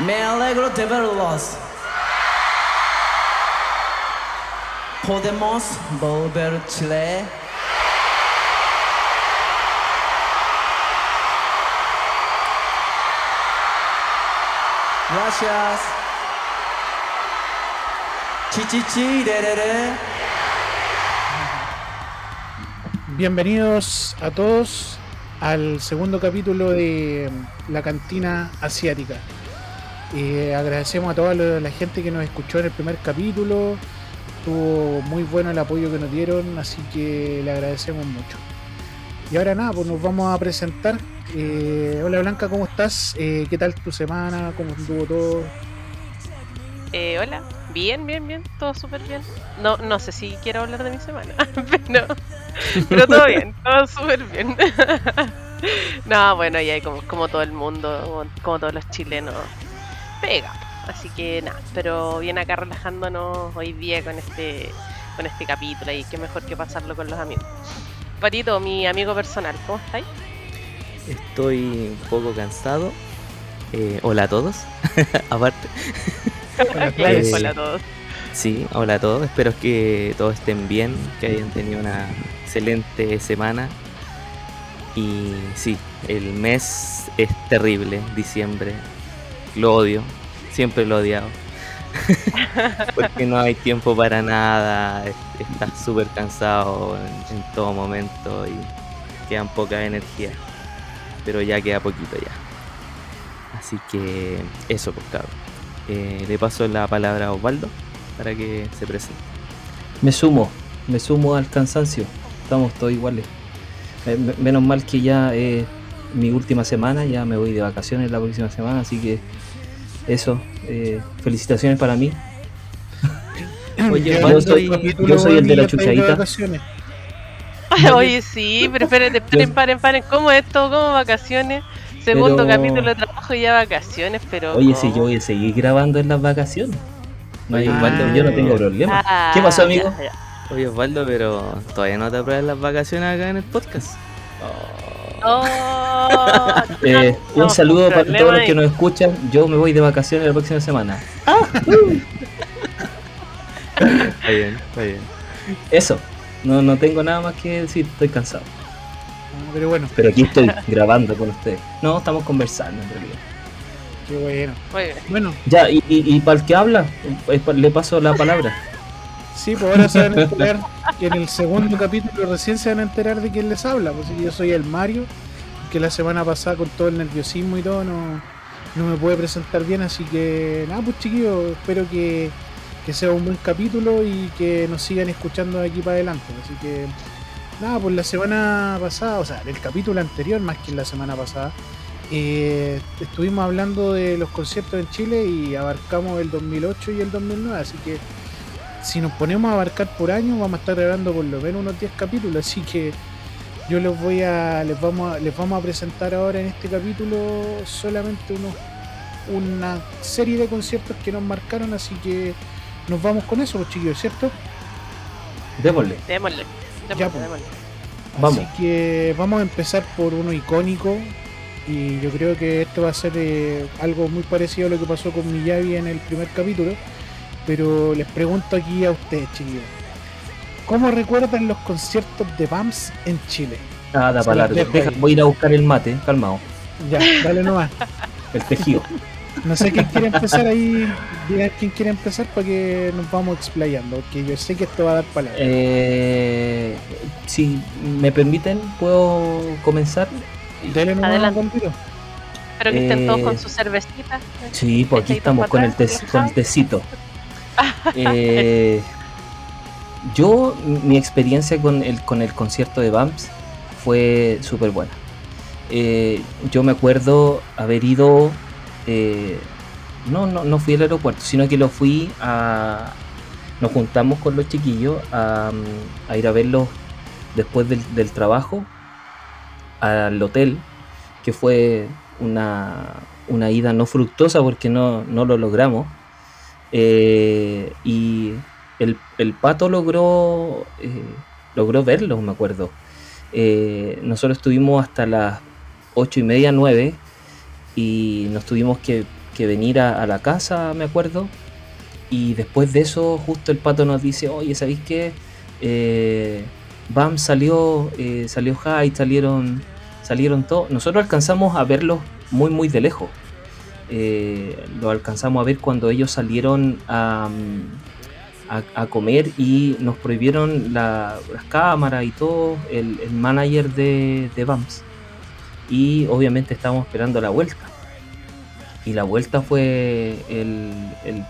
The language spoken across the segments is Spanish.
Me alegro de verlos. ¿Podemos volver a Chile? Gracias. Chichichi. Bienvenidos a todos al segundo capítulo de La Cantina Asiática. Eh, agradecemos a toda la gente que nos escuchó en el primer capítulo. Estuvo muy bueno el apoyo que nos dieron, así que le agradecemos mucho. Y ahora nada, pues nos vamos a presentar. Eh, hola Blanca, ¿cómo estás? Eh, ¿Qué tal tu semana? ¿Cómo estuvo todo? Eh, hola, bien, bien, bien, todo súper bien. No, no sé si quiero hablar de mi semana, pero, pero todo bien, todo súper bien. no, bueno, ya como, como todo el mundo, como todos los chilenos, pega. Así que nada, pero bien acá relajándonos hoy día con este, con este capítulo y qué mejor que pasarlo con los amigos. Patito, mi amigo personal, ¿cómo estáis? Estoy un poco cansado. Eh, hola a todos. Aparte, Claro, Eh, hola a todos. sí, hola a todos. Espero que todos estén bien, que hayan tenido una excelente semana. Y sí, el mes es terrible, diciembre. Lo odio, siempre lo he odiado. Porque no hay tiempo para nada, es- estás súper cansado en, en todo momento y quedan pocas energías. Pero ya queda poquito ya. Así que eso, pues cabrón. Eh, le paso la palabra a Osvaldo para que se presente. Me sumo, me sumo al cansancio. Estamos todos iguales. Eh, me- menos mal que ya es mi última semana, ya me voy de vacaciones la próxima semana, así que eso, eh, felicitaciones para mí. Oye, yo soy- yo soy el de la chuchadita. Oye, sí, pero espérense, paren, paren, paren. ¿Cómo es esto? ¿Cómo vacaciones? Segundo Pero- capítulo de trabajo y ya vacaciones, pero. Oye, si ¿cómo? yo voy a seguir grabando en las vacaciones. No hay Ah. Osvaldo, yo no tengo problema. Ah, ¿Qué pasó, amigo? ya, ya. Oye Osvaldo, pero todavía no te apruebas las vacaciones acá en el podcast. Oh, Eh, no, un saludo para todos los que nos escuchan. Yo me voy de vacaciones la próxima semana. Está bien, está bien. Eso, no, no tengo nada más que decir, estoy cansado. Ah, Pero bueno, Pero aquí estoy grabando con ustedes. No, estamos conversando en realidad. qué bueno. Bueno, Ya, y, y, y para el que habla, eh, le paso la palabra. Sí, pues ahora se van a enterar que en el segundo capítulo recién se van a enterar de quién les habla. Pues yo soy el Mario, que la semana pasada con todo el nerviosismo y todo no, no me puede presentar bien, así que nada, pues chiquillos, espero que, que sea un buen capítulo y que nos sigan escuchando de aquí para adelante. Así que nada, pues la semana pasada, o sea, el capítulo anterior más que la semana pasada, eh, estuvimos hablando de los conciertos en Chile y abarcamos el 2008 y el 2009, así que si nos ponemos a abarcar por año, vamos a estar grabando por lo menos unos 10 capítulos, así que yo les voy a les vamos a, les vamos a presentar ahora en este capítulo solamente unos una serie de conciertos que nos marcaron, así que nos vamos con eso, pues chiquillos, ¿cierto? Démosle. Démosle. Ya, Démosle, pues. démosle. Vamos. Así que vamos a empezar por uno icónico y yo creo que esto va a ser eh, algo muy parecido a lo que pasó con Miyavi en el primer capítulo, pero les pregunto aquí a ustedes, chiquillos. ¿Cómo recuerdan los conciertos de BAMS en Chile? Ah, da Se para Deja- voy a ir a buscar el mate, calmado. Ya, dale nomás. El tejido. No sé quién quiere empezar ahí, digan quién quiere empezar para que nos vamos explayando, porque yo sé que esto va a dar palabras. Eh, si me permiten, ¿puedo comenzar? Dale nomás adelante. tiro. Espero que estén todos Eh, con sus cervecitas. Sí, pues aquí estamos con el, tes- con el tecito. Eh, yo, mi experiencia con el, con el concierto de Bumps fue súper buena. Eh, yo me acuerdo haber ido, eh, no, no, no fui al aeropuerto, sino que lo fui a, nos juntamos con los chiquillos a, ir a verlos después del, del trabajo al hotel, que fue una, una ida no fructuosa porque no, no lo logramos. Eh, y el, el pato logró, eh, logró verlos, me acuerdo. Eh, nosotros estuvimos hasta las ocho y media, nueve, y nos tuvimos que, que venir a, la casa, me acuerdo. Y después de eso, justo el pato nos dice, oye, ¿sabéis qué? Bam salió, salió Hyde, salieron, salieron todos. Nosotros alcanzamos a verlos muy, muy de lejos. Eh, lo alcanzamos a ver cuando ellos salieron a, a- comer y nos prohibieron la- las cámaras y todo, el, manager de, de BAMS. Y obviamente estábamos esperando la vuelta. Y la vuelta fue el,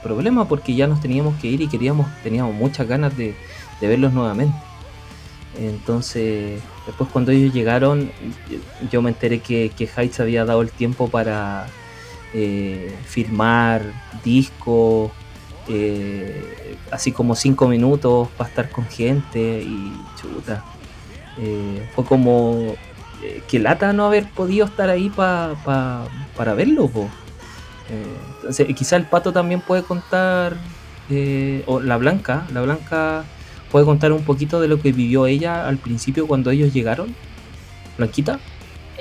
problema porque ya nos teníamos que ir y queríamos, teníamos muchas ganas de, verlos nuevamente. Entonces, después cuando ellos llegaron, yo me enteré que, que había dado el tiempo para eh, firmar discos, eh, así como cinco minutos para estar con gente y chuta. Eh, fue como eh, que lata no haber podido estar ahí pa- pa- para verlo. po. Entonces, quizá el pato también puede contar, o la blanca, la blanca puede contar un poquito de lo que vivió ella al principio cuando ellos llegaron. Blanquita.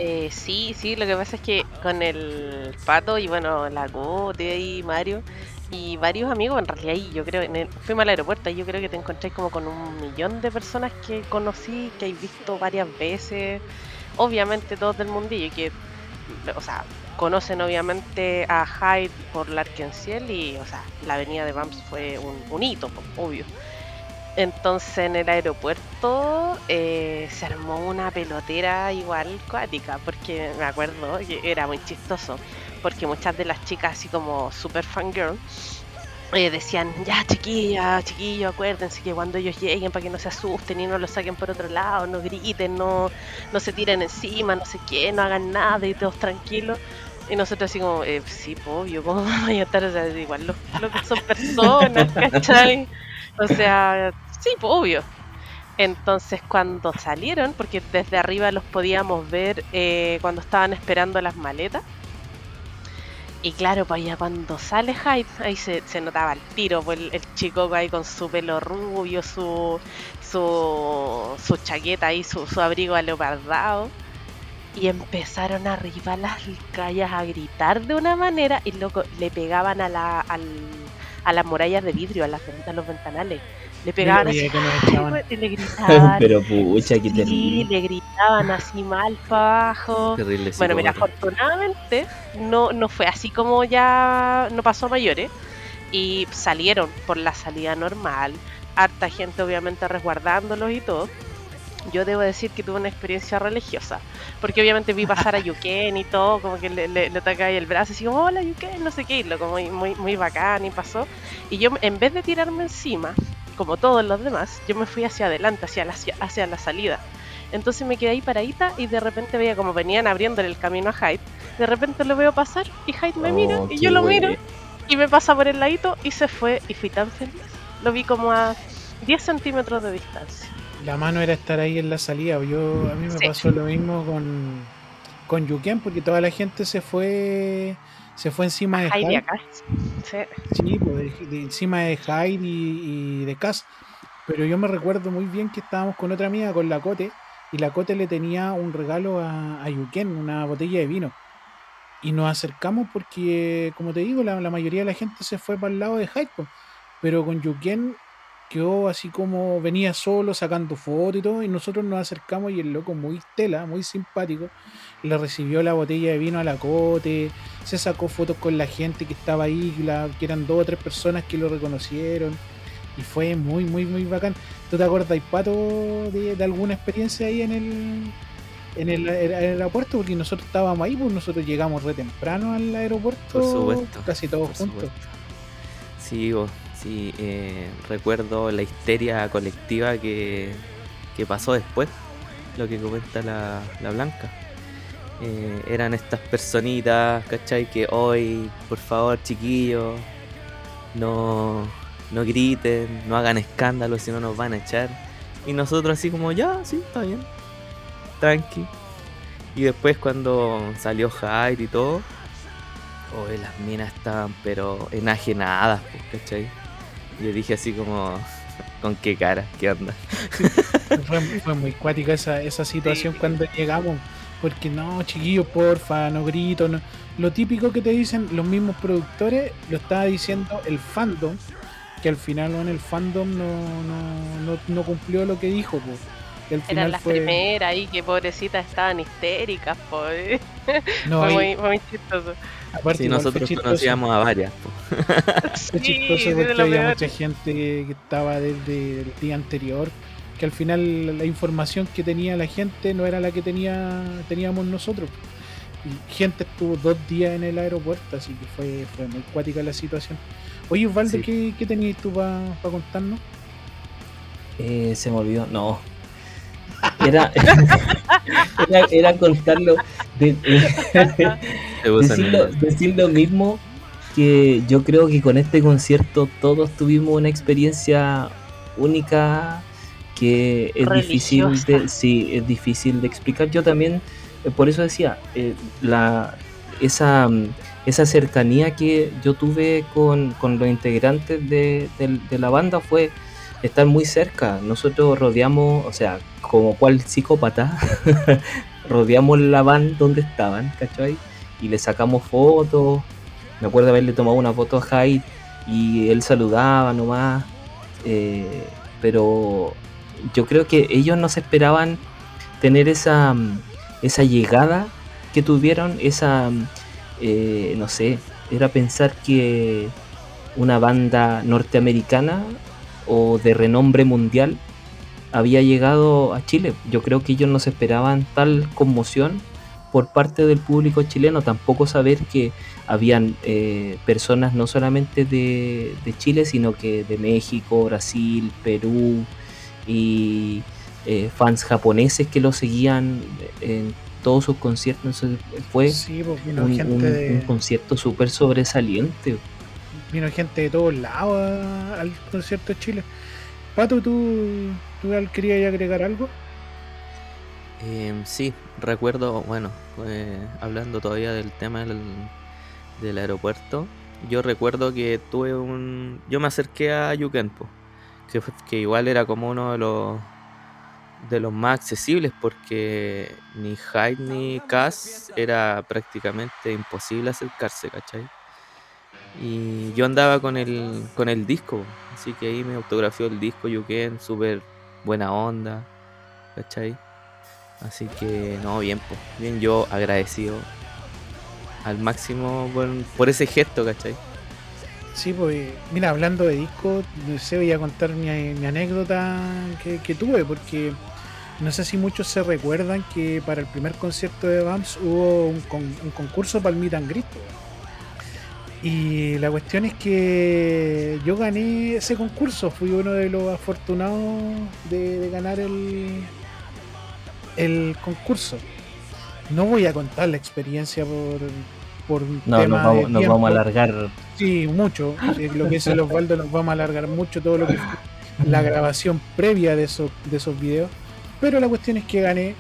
Eh, sí, sí, lo que pasa es que con el pato y bueno, la Gote y Mario y varios amigos, en realidad, y yo creo, en el, fuimos al aeropuerto y yo creo que te encontráis como con un millón de personas que conocí, que he visto varias veces, obviamente todos del mundillo, que, o sea, conocen obviamente a Hyde por Larkenciel y, o sea, la avenida de Bams fue un, hito, obvio. Entonces en el aeropuerto eh, se armó una pelotera igual cuática, porque me acuerdo que era muy chistoso, porque muchas de las chicas así como super fangirl eh, decían, ya chiquilla, chiquillo, acuérdense que cuando ellos lleguen para que no se asusten y no lo saquen por otro lado, no griten, no, no se tiren encima, no sé qué, no hagan nada y todos tranquilos. Y nosotros así como, eh, sí, obvio, ¿cómo vamos a estar? O sea, igual los, los que son personas, ¿cachai? O sea, sí, pues obvio. Entonces cuando salieron, porque desde arriba los podíamos ver eh, cuando estaban esperando las maletas. Y claro, pues ya cuando sale Hyde, ahí se, se notaba el tiro, pues el, el chico ahí con su pelo rubio, su, su, su chaqueta ahí, su, su abrigo aleopardado. Y empezaron arriba las calles a gritar de una manera y loco, le pegaban a, la, al, a las murallas de vidrio, a, las, a los ventanales. Le pegaban así y le gritaban. Pero pucha, qué sí, terrible. le gritaban así mal para abajo. Terrible Bueno, mira, afortunadamente no, no fue así como ya no pasó a mayores y salieron por la salida normal, harta gente obviamente resguardándolos y todo. Yo debo decir que tuve una experiencia religiosa, porque obviamente vi pasar a Yuken y todo, como que le, le, le toca ahí el brazo y así como, hola Yuken, no sé qué, y lo como muy, muy, muy bacán y pasó. Y yo en vez de tirarme encima, como todos los demás, yo me fui hacia adelante, hacia la, hacia la salida. Entonces me quedé ahí paradita y de repente veía como venían abriéndole el camino a Hyde. De repente lo veo pasar y Hyde me mira Oh, y yo lo miro y me pasa por el ladito y se fue y fui tan feliz. Lo vi como a 10 centímetros de distancia. La mano era estar ahí en la salida. Yo, a mí me Sí. pasó lo mismo con, con Yuken, porque toda la gente se fue se fue encima de y Hyde. Sí. Sí, pues, de, de encima de Hyde y, y de Cass. Pero yo me recuerdo muy bien que estábamos con otra amiga, con la Cote, y la Cote le tenía un regalo a, a Yuken, una botella de vino. Y nos acercamos porque, como te digo, la, la mayoría de la gente se fue para el lado de Hyde. pues. Pero con Yuken quedó así como venía solo sacando fotos y todo, y nosotros nos acercamos y el loco muy tela, muy simpático, le recibió la botella de vino a la Cote, se sacó fotos con la gente que estaba ahí, la- que eran dos o tres personas que lo reconocieron. Y fue muy, muy, muy bacán. ¿Tú te acuerdas, Pato, de, de alguna experiencia ahí en el, en el, aer- aeropuerto? Porque nosotros estábamos ahí, pues nosotros llegamos re temprano al aeropuerto, Por supuesto, casi todos Por juntos. supuesto. Sí, vos, sí, eh, recuerdo la histeria colectiva que, que pasó después, lo que comenta la, la Blanca. Eh, eran estas personitas, ¿cachai? Que hoy, por favor, chiquillos, no, no griten, no hagan escándalo, si no nos van a echar. Y nosotros así como, ya, sí, está bien, tranqui. Y después cuando salió Hyde y todo, Oye, las minas estaban pero enajenadas, pues, ¿cachai? Yo dije así como, ¿con qué cara? ¿Qué onda? Fue, fue muy cuática esa, esa situación cuando llegamos. Porque no, chiquillos, porfa, no grito. No. Lo típico que te dicen los mismos productores lo estaba diciendo el fandom, que al final en el fandom no, no, no, no cumplió lo que dijo. Po. Y al Eran final las fue- primeras ahí que pobrecitas estaban histéricas, pues. No, fue, y muy, fue muy chistoso. aparte Sí, nosotros chistoso. conocíamos a varias. po. Fue chistoso sí, porque había mucha gente que, que estaba desde el día anterior, que al final la información que tenía la gente no era la que tenía teníamos nosotros. Y gente estuvo dos días en el aeropuerto, así que fue, fue muy cuática la situación. Oye, Osvaldo, Sí. ¿qué, qué tenías tú para contarnos? Eh, se me olvidó, no. Era, era, era contarlo, de- lo, decir lo mismo que yo creo que con este concierto todos tuvimos una experiencia única que es difícil de, sí, es difícil de explicar. Yo también, eh, por eso decía, eh, la, esa, mm, esa cercanía que yo tuve con, con los integrantes de, de la banda fue estar muy cerca. Nosotros rodeamos, o sea, como cual psicópata, rodeamos la van donde estaban, ¿cachai? Y le sacamos fotos. Me acuerdo haberle tomado una foto a Hyde y él saludaba nomás. eh, pero yo creo que ellos no se esperaban tener esa, mm, esa llegada que tuvieron, esa, mm, eh, no sé, era pensar que una banda norteamericana o de renombre mundial había llegado a Chile. Yo creo que ellos no se esperaban tal conmoción por parte del público chileno, tampoco saber que habían eh, personas no solamente de, de Chile, sino que de México, Brasil, Perú y eh, fans japoneses que lo seguían en todos sus conciertos. Entonces, fue Sí, pues vino un, gente un- de, un concierto súper sobresaliente. vino gente de todos lados a- al concierto de Chile. Pato, ¿tú, tú querías agregar algo? Em, sí, recuerdo, bueno, eh, hablando todavía del tema del, del aeropuerto, yo recuerdo que tuve un... Yo me acerqué a Yukenpo, que, igual era como uno de los de los más accesibles porque ni Hyde ni Cass era prácticamente imposible acercarse, ¿cachai? Y yo andaba con el, con el disco, así que ahí me autografió el disco Yuken, súper buena onda, ¿cachai? Así que, no, bien, pues, bien yo agradecido al máximo por, por ese gesto, ¿cachai? Sí, pues mira, hablando de disco, no sé, voy a contar mi, anécdota que, tuve, porque no sé si muchos se recuerdan que para el primer concierto de BAMS hubo un, con- un concurso para el Meet and. Y la cuestión es que yo gané ese concurso, fui uno de los afortunados de, de ganar el, el concurso. No voy a contar la experiencia por, por un No, tema nos vamos, de nos vamos a alargar. Sí, mucho. Sí, lo que es el Osvaldo nos vamos a alargar mucho todo lo que fue la grabación previa de esos, de esos videos. Pero la cuestión es que gané,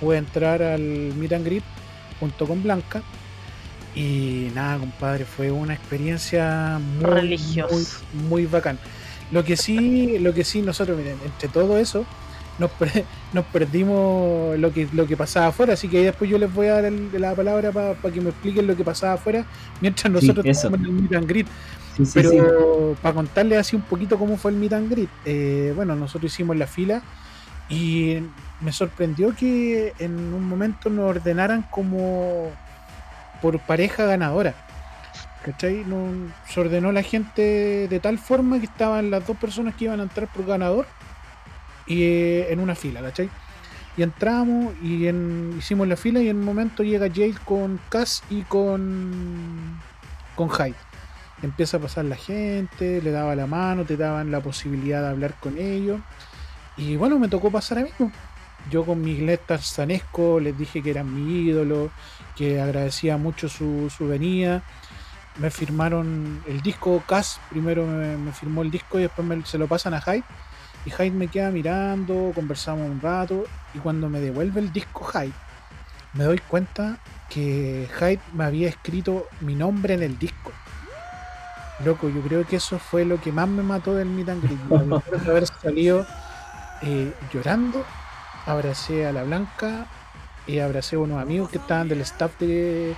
pude entrar al Meet and Greet junto con Blanca. Y nada, compadre, fue una experiencia muy, Religiosa. muy, muy bacán. Lo que sí, lo que sí, nosotros, miren, entre todo eso, nos, nos perdimos lo que, lo que pasaba afuera, así que ahí después yo les voy a dar el- la palabra para que me expliquen lo que pasaba afuera, mientras nosotros eso. estábamos en el Meet and Greet. Sí, sí, Pero sí. para contarles así un poquito cómo fue el meet and greet, eh, bueno, nosotros hicimos la fila y me sorprendió que en un momento nos ordenaran como por pareja ganadora. ¿Cachai? No, se ordenó la gente de tal forma que estaban las dos personas que iban a entrar por ganador y eh, en una fila, ¿cachai? Y entramos y en- hicimos la fila y en un momento llega Jade con Cass y con con Hyde empieza a pasar la gente, le daba la mano, te daban la posibilidad de hablar con ellos. Y bueno, me tocó pasar a mí. Yo con mi inglés tarzanesco les dije que eran mi ídolo, que agradecía mucho su, su venida. Me firmaron el disco Cass, primero me, me firmó el disco y después me- se lo pasan a Hyde. Y Hyde me queda mirando, conversamos un rato y cuando me devuelve el disco Hyde, me doy cuenta que Hyde me había escrito mi nombre en el disco. Loco, yo creo que eso fue lo que más me mató del Meet and Greet. De haber salido eh, llorando, abracé a la Blanca y abracé a unos amigos que estaban del staff de,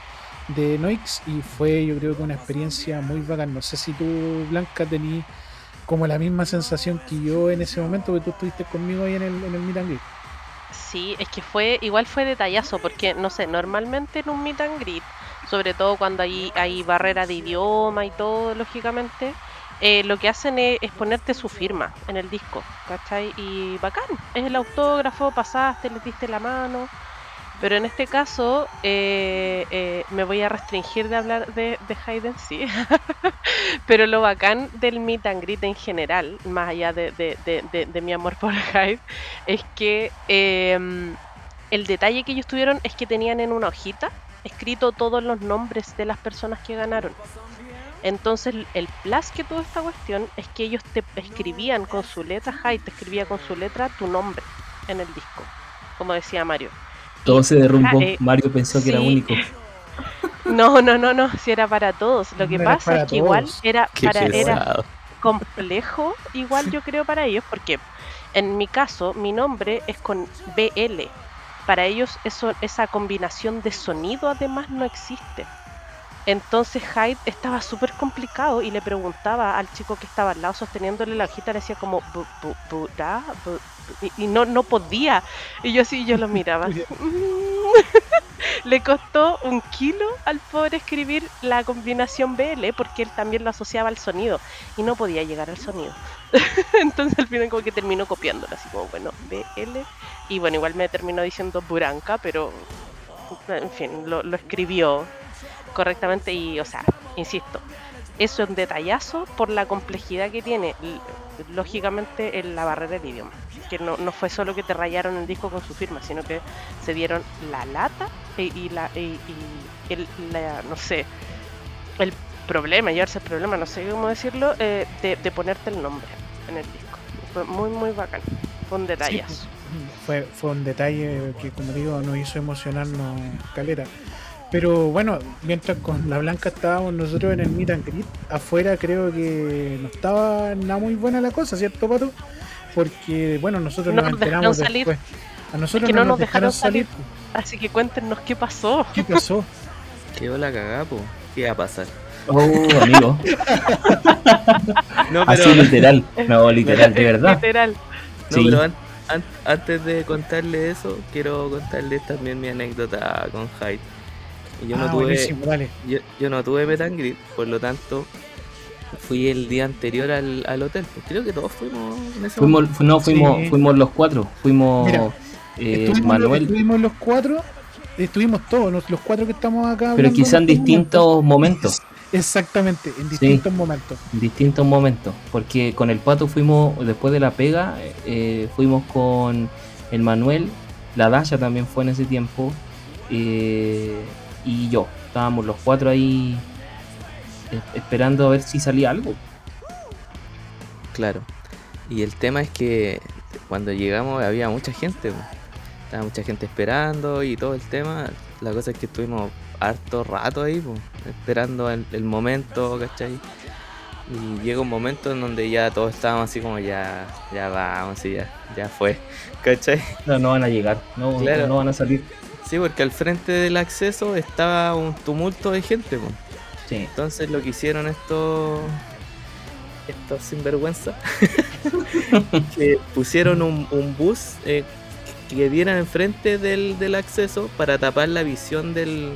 de Noix y fue yo creo que una experiencia muy bacán. No sé si tú, Blanca, tenías como la misma sensación que yo en ese momento que tú estuviste conmigo ahí en el, en el meet and greet. Sí, es que fue, igual fue detallazo, porque no sé, normalmente en un meet and greet, sobre todo cuando hay, hay barrera de idioma y todo, lógicamente, eh, lo que hacen es, es ponerte su firma en el disco, ¿cachai? Y bacán, es el autógrafo, pasaste, les diste la mano. Pero en este caso eh, eh, me voy a restringir de hablar de, de Hayden, sí. Pero lo bacán del meet and greet en general, más allá de, de- de- mi amor por Hyde, es que em, el detalle que ellos tuvieron es que tenían en una hojita escrito todos los nombres de las personas que ganaron. Entonces el plus que tuvo esta cuestión es que ellos te escribían con su letra, Hyde te escribía con su letra tu nombre en el disco, como decía Mario. Todo se derrumbó. Ah, eh, Mario pensó que era único. No, no, no, no, si era para todos. Lo que No era pasa es que igual era, Qué para, era pesado. complejo, igual yo creo para ellos, porque en mi caso mi nombre es con BL. Para ellos eso, esa combinación de sonido además no existe. Entonces Hyde estaba súper complicado y le preguntaba al chico que estaba al lado sosteniéndole la hojita, le decía como "Bu- bu- burá, bu- bu-", y, y no, no podía. Y yo así yo lo miraba. le costó un kilo al poder escribir la combinación BL porque él también lo asociaba al sonido y no podía llegar al sonido. Entonces al final como que terminó copiándolo, así como, bueno, BL. Y bueno, igual me terminó diciendo Buranca, pero en fin, lo, lo escribió correctamente y, o sea, insisto, eso es un detallazo por la complejidad que tiene, lógicamente, en la barrera del idioma. Que no, no fue solo que te rayaron el disco con su firma, sino que se dieron la lata y, y la, y, y el, la- no sé, el problema, llevarse el problema, no sé cómo decirlo, eh, de, ponerte el nombre en el disco. Fue muy, muy bacán. Fue un detallazo. Fue, fue un detalle que, como digo, nos hizo emocionarnos caleta. Pero bueno, mientras con la Blanca estábamos nosotros en el meet and greet, afuera creo que no estaba nada muy buena la cosa, ¿cierto, Pato? Porque, bueno, nosotros No nos enteramos salir. después. A nosotros Es que no, no nos nos dejaron dejaron salir. Así que cuéntenos qué pasó. ¿Qué pasó? Quedó la cagada, po. ¿Qué va a pasar? Oh, amigo. No, Así literal. No, literal, de verdad. Literal. No, Sí. pero an- an- antes de contarle eso, quiero contarles también mi anécdota con Hyde. Y Yo, ah, no tuve, buenísimo, dale. yo, yo no tuve meet and greet, por lo tanto, fui el día anterior al, al hotel. Pues creo que todos fuimos en ese Fuimos, momento. no, fuimos, Sí. fuimos los cuatro. Fuimos Mira, eh, estuvimos, Manuel, estuvimos los cuatro, estuvimos todos, los, los cuatro que estamos acá. pero quizá en distintos momentos. Exactamente, en distintos momentos. en distintos momentos. Porque con el pato fuimos, después de la pega, eh, fuimos con el Manuel, la Dasha también fue en ese tiempo, eh, y yo. Estábamos los cuatro ahí eh, esperando a ver si salía algo. Claro. Y el tema es que cuando llegamos había mucha gente. Estaba mucha gente esperando y todo el tema. La cosa es que estuvimos harto rato ahí, po, esperando el, el momento, ¿cachai? Y llega un momento en donde ya todos estábamos así como ya, ya vamos y ya, ya fue, ¿cachai? No, no van a llegar, no, Claro. no van a salir. Sí, porque al frente del acceso estaba un tumulto de gente. Sí. Entonces lo que hicieron estos estos sinvergüenza que pusieron un, un bus eh, que diera enfrente del, del acceso para tapar la visión del,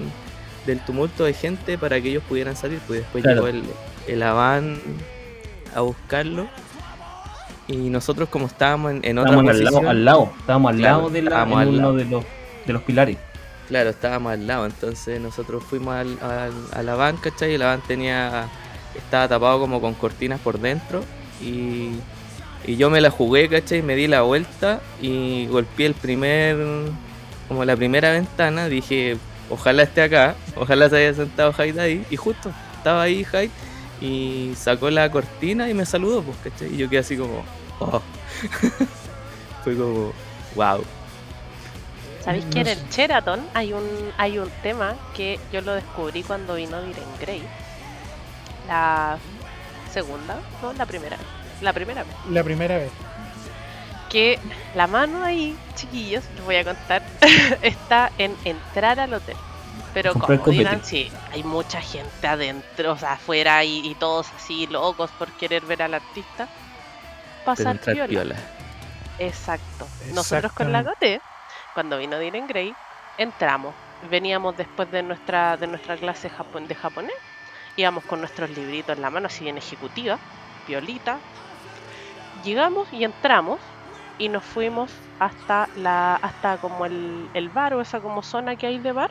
del tumulto de gente para que ellos pudieran salir. Pues después Claro. llegó el, el Avan a buscarlo. Y nosotros como estábamos en, en otra Estábamos al lado, al lado, estábamos al Claro, lado de la, en al uno lado. de los, de los pilares. Claro, estábamos al lado, entonces nosotros fuimos al, a la van, ¿cachai? Y la van tenía, estaba tapado como con cortinas por dentro y, y yo me la jugué, ¿cachai? Me di la vuelta y golpeé el primer, como la primera ventana, dije, ojalá esté acá, ojalá se haya sentado Hyde ahí y justo, estaba ahí Hyde y sacó la cortina y me saludó, pues, ¿cachai? Y yo quedé así como, oh. Fue como, wow. ¿Sabéis No que en el Sheraton hay un, hay un tema que yo lo descubrí cuando vino Diren Grey? La segunda, no, la primera. La primera vez. La primera vez. que la mano ahí, chiquillos, les voy a contar, está en entrar al hotel. Pero Comprar como dirán, sí, hay mucha gente adentro, o sea, afuera y, y todos así locos por querer ver al artista. Pasar piola. piola. Exacto. Nosotros con la. Gote, cuando vino Dylan Gray, entramos. Veníamos después de nuestra, de nuestra clase de japonés. Íbamos con nuestros libritos en la mano, así bien ejecutiva, piolita. Llegamos y entramos y nos fuimos hasta la hasta como el, el bar o esa como zona que hay de bar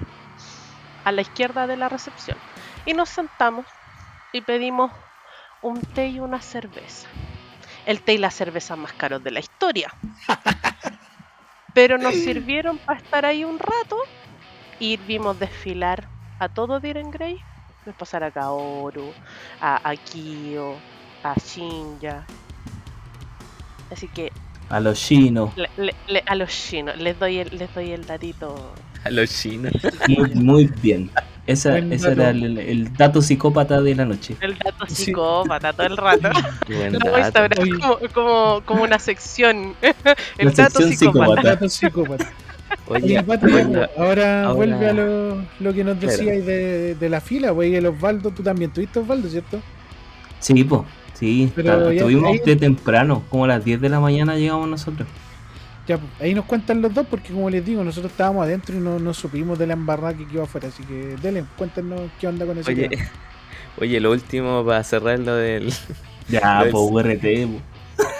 a la izquierda de la recepción. Y nos sentamos y pedimos un té y una cerveza el té y la cerveza más caros de la historia. Pero nos sirvieron para estar ahí un rato y vimos desfilar a todo Diren Grey. Pasar a Kaoru, a, a Kyo, a Shinja. Así que A los chinos. le- le- le- a los chinos les doy el, les doy el datito. A los chinos. Muy, muy bien. Esa, ese era el, el dato psicópata de la noche. El dato Sí. psicópata todo el rato. Buen Lo voy a dato. instaurar Oye. como, como, como una sección. el La dato sección psicópata. psicópata. Dato psicópata. Oye, Pati, ahora, ahora- vuelve a lo, lo que nos Claro. decíais de, de la fila, pues, y el Osvaldo, tú también tuviste Osvaldo, ¿cierto? Sí, pues. Sí, Pero estuvimos ahí- de temprano, como a las 10 de la mañana llegamos nosotros. Ya, pues, ahí nos cuentan los dos, porque como les digo, nosotros estábamos adentro y no, no supimos de la embarrada que quedó afuera, así que dele, cuéntanos qué onda con ese Oye, tema. oye, lo último para cerrar lo del, Ya, Lo pues URT. po.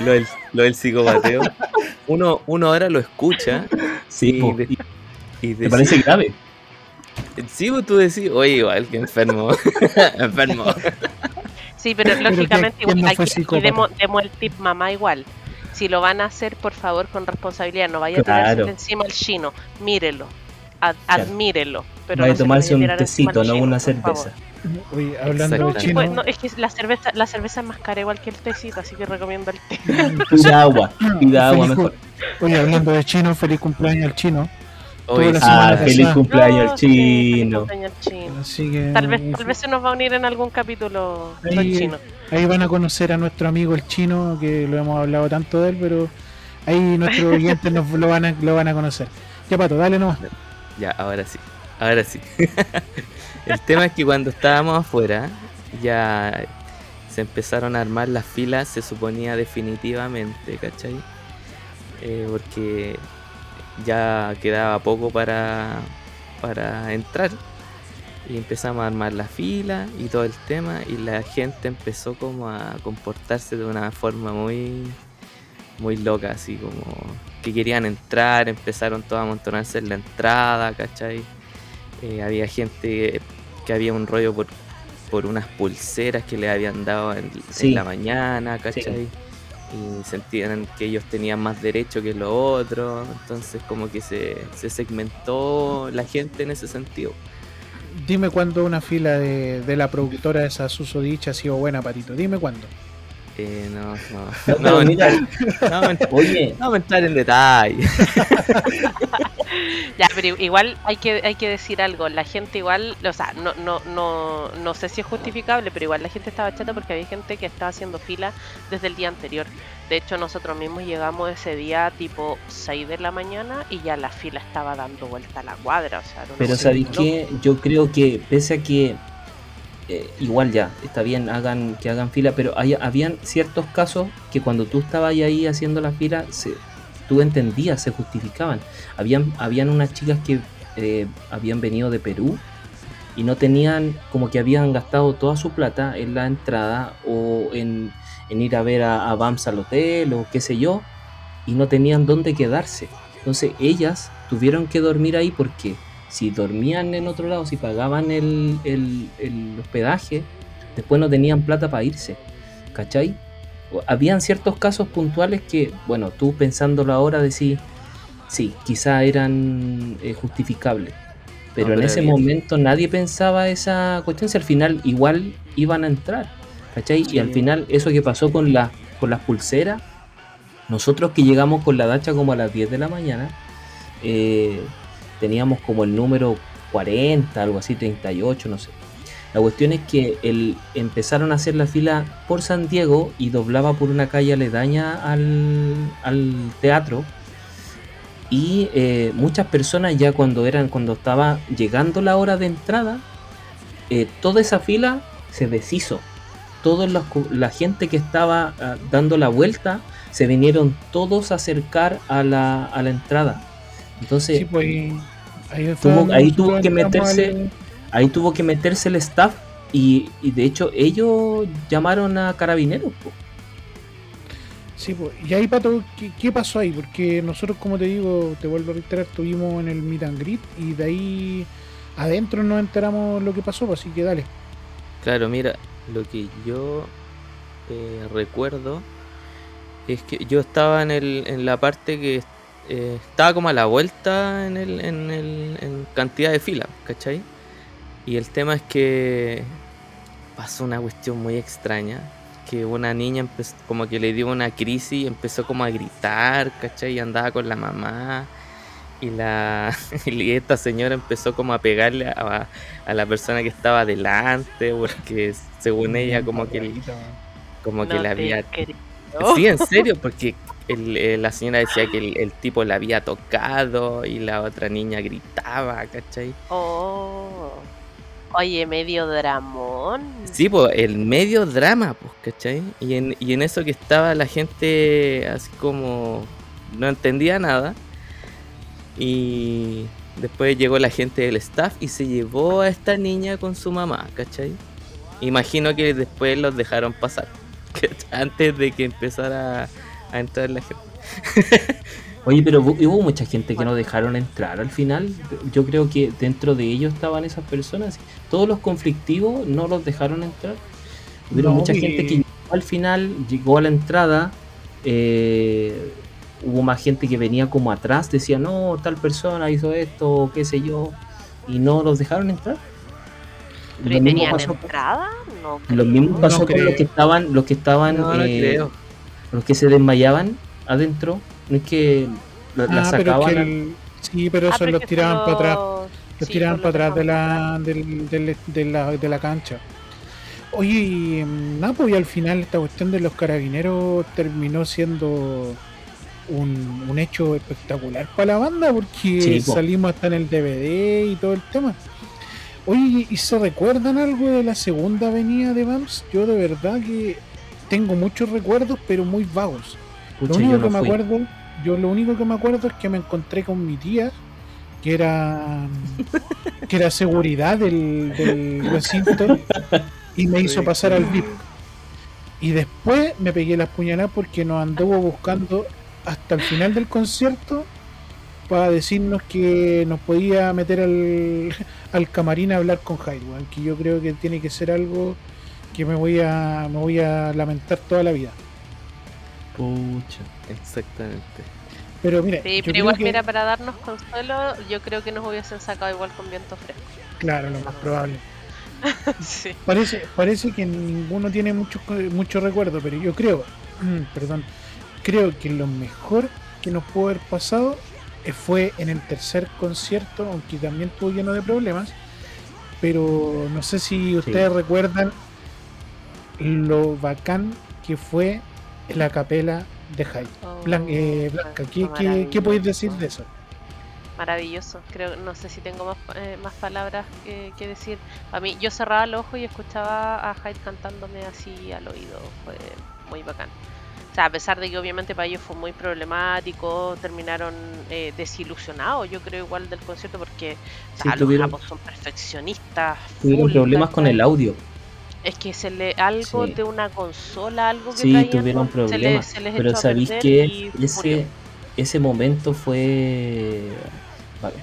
lo del, lo del psicopateo. Uno, uno ahora lo escucha Sí, y, po. de- y ¿Te parece grave? Sí, pues tú decís, oye, igual que enfermo. enfermo. Sí, pero Pero lógicamente ¿quién- quién no igual, aquí, el tip mamá igual. Si lo van a hacer, por favor, con responsabilidad. No vaya a tirarse encima al chino. Mírelo. ad- Claro. admírelo. Pero Vaya no a tomarse un tecito, no chino, una cerveza. Oye, hablando de No, chino, pues, no, es que la cerveza, la cerveza es más cara igual que el tecito, así que recomiendo el té. Pida agua, pida agua mejor. Oye, hablando de chino, feliz cumpleaños al chino. Semana Ah, feliz cumpleaños No, al sí, feliz chino. cumpleaños al chino. Así que Tal vez, tal vez se nos va a unir en algún capítulo Ahí- el chino. ahí van a conocer a nuestro amigo el chino, que lo hemos hablado tanto de él, pero ahí nuestros oyentes nos lo van a, lo van a conocer. Ya, Pato, dale nomás. Ya, ahora sí. Ahora sí. El tema es que cuando estábamos afuera, ya se empezaron a armar las filas, se suponía definitivamente, ¿cachai? Eh, porque ya quedaba poco para, para entrar. Y empezamos a armar la fila y todo el tema. Y la gente empezó como a comportarse de una forma muy, muy loca, así como que querían entrar, empezaron todos a amontonarse en la entrada, ¿cachai? Eh, había gente que había un rollo por, por unas pulseras que le habían dado en, la mañana, ¿cachai? Y sentían que ellos tenían más derecho que los otros, entonces como que se, se segmentó la gente en ese sentido. Dime cuándo una fila de, de la productora de esa susodicha ha sido buena, Patito. Dime cuándo. Eh, no, no, no, mira, no, entrar- Oye, no vamos a entrar en detalle. Ya, pero igual hay que, hay que decir algo. La gente igual, o sea, no, no, no, no sé si es justificable, pero igual la gente estaba chata porque había gente que estaba haciendo fila desde el día anterior. De hecho, nosotros mismos llegamos ese día tipo 6 de la mañana y ya la fila estaba dando vuelta a la cuadra. O sea, una pero ¿sabéis qué? Yo creo que pese a que eh, igual ya, está bien hagan que hagan fila, pero hay, habían ciertos casos que cuando tú estabas ahí haciendo la fila, se, tú entendías, se justificaban. Habían, habían unas chicas que eh, habían venido de Perú y no tenían, como que habían gastado toda su plata en la entrada o en, ir a ver a, a Bams al hotel o qué sé yo, y no tenían dónde quedarse. Entonces ellas tuvieron que dormir ahí porque si dormían en otro lado, si pagaban el, el- el hospedaje, después no tenían plata para irse. ¿Cachai? Habían ciertos casos puntuales que, bueno, tú pensándolo ahora decís, sí, quizá eran eh, justificables. Pero No, en pero ese momento nadie pensaba esa cuestión, si al final igual iban a entrar. ¿Cachai? Y al final eso que pasó con, la, con las pulseras, nosotros que llegamos con la dacha como a las 10 de la mañana, eh, teníamos como el número 40, algo así, 38, no sé. La cuestión es que el, empezaron a hacer la fila por San Diego y doblaba por una calle aledaña al, al teatro. Y eh, muchas personas ya cuando eran, cuando estaba llegando la hora de entrada, eh, toda esa fila se deshizo. Toda la, la gente que estaba ah, dando la vuelta se vinieron todos a acercar a la, a la entrada. Entonces, Sí, pues ahí, Tuvo- ahí que meterse- al- ahí tuvo que meterse el staff y, y de hecho ellos llamaron a carabineros. po. Sí, pues, y ahí, Pato, ¿qué, qué pasó ahí? Porque nosotros, como te digo, te vuelvo a reiterar, estuvimos en el meet and greet y de ahí adentro nos enteramos lo que pasó, pues, así que dale. Claro, mira, lo que yo eh, recuerdo es que yo estaba en, el, en la parte que eh, estaba como a la vuelta en, el, en, el, en cantidad de filas, ¿cachai? Y el tema es que pasó una cuestión muy extraña, que una niña empezó, como que le dio una crisis y empezó como a gritar, ¿cachai? Y andaba con la mamá. Y, la, y esta señora empezó como a pegarle a, a la persona que estaba delante, porque según ella como que, como que No le te había... creo. Sí, en serio, porque el- la señora decía que el, el tipo la había tocado y la otra niña gritaba, ¿cachai? Oh. Oye, medio dramón. Sí, pues el medio drama, pues, ¿cachai? Y en, y en eso que estaba la gente así como no entendía nada. Y después llegó la gente del staff y se llevó a esta niña con su mamá, ¿cachai? Imagino que después los dejaron pasar, ¿cachai? antes de que empezara a entrar la gente. Oye, pero hu- hubo mucha gente que no dejaron entrar al final. Yo creo que dentro de ellos estaban esas personas. Todos los conflictivos no los dejaron entrar. Hubo No, mucha y- gente que llegó al final, llegó a la entrada. eh, hubo más gente que venía como atrás, decía, no, tal persona hizo esto, qué sé yo. Y no los dejaron entrar. ¿Pero Lo mismo tenían pasó, entrada? No lo mismo pasó No con creo. los que estaban, los que estaban, No, no eh, creo. Los que se desmayaban adentro. No es que la, la Ah, pero es sacaban. que a- el- Sí, pero Ah, eso pero lo es que tiraban para atrás. Los sí, tiraban para atrás de la, del- del- de, la, de la cancha. Oye, y mm, nada, pues y al final esta cuestión de los carabineros terminó siendo un, un hecho espectacular para la banda porque Sí, salimos hasta en el DVD y todo el tema. Oye, ¿y se recuerdan algo de la segunda avenida de Vams? Yo de verdad que tengo muchos recuerdos, pero muy vagos. Pucha, lo único yo no que me fui. acuerdo, yo lo único que me acuerdo es que me encontré con mi tía, que era que era seguridad del, del recinto, y me hizo pasar al VIP. Y después me pegué las puñaladas porque nos anduvo buscando hasta el final del concierto para decirnos que nos podía meter al, al camarín a hablar con Jairo, que yo creo que tiene que ser algo que me voy a me voy a lamentar toda la vida. Pucha. Exactamente. Pero mira, Sí, pero igual, que- mira, para darnos consuelo, yo creo que nos hubiesen sacado igual con viento fresco. Claro, lo más probable. sí. Parece, parece que ninguno tiene mucho, mucho recuerdo, pero yo creo, perdón, creo que lo mejor que nos pudo haber pasado eh, fue en el tercer concierto, aunque también estuvo lleno de problemas. Pero no sé si ustedes recuerdan lo bacán que fue la capela de Hyde. Oh, Blan- eh, Blanca, ¿qué, qué, qué podéis decir de eso? Maravilloso. Creo, no sé si tengo más, eh, más palabras que, que decir. A mí, yo cerraba el ojo y escuchaba a Hyde cantándome así al oído. Fue muy bacán. O sea, a pesar de que obviamente para ellos fue muy problemático, terminaron eh, desilusionados, yo creo igual del concierto, porque o Sí, sea, los tuvieron- japos son perfeccionistas. Tuvieron full, problemas con el audio. Es que se le algo Sí. de una consola, algo que Sí, traían, tuvieron se le- problemas. se les Pero sabéis que ese, murió. ese momento fue.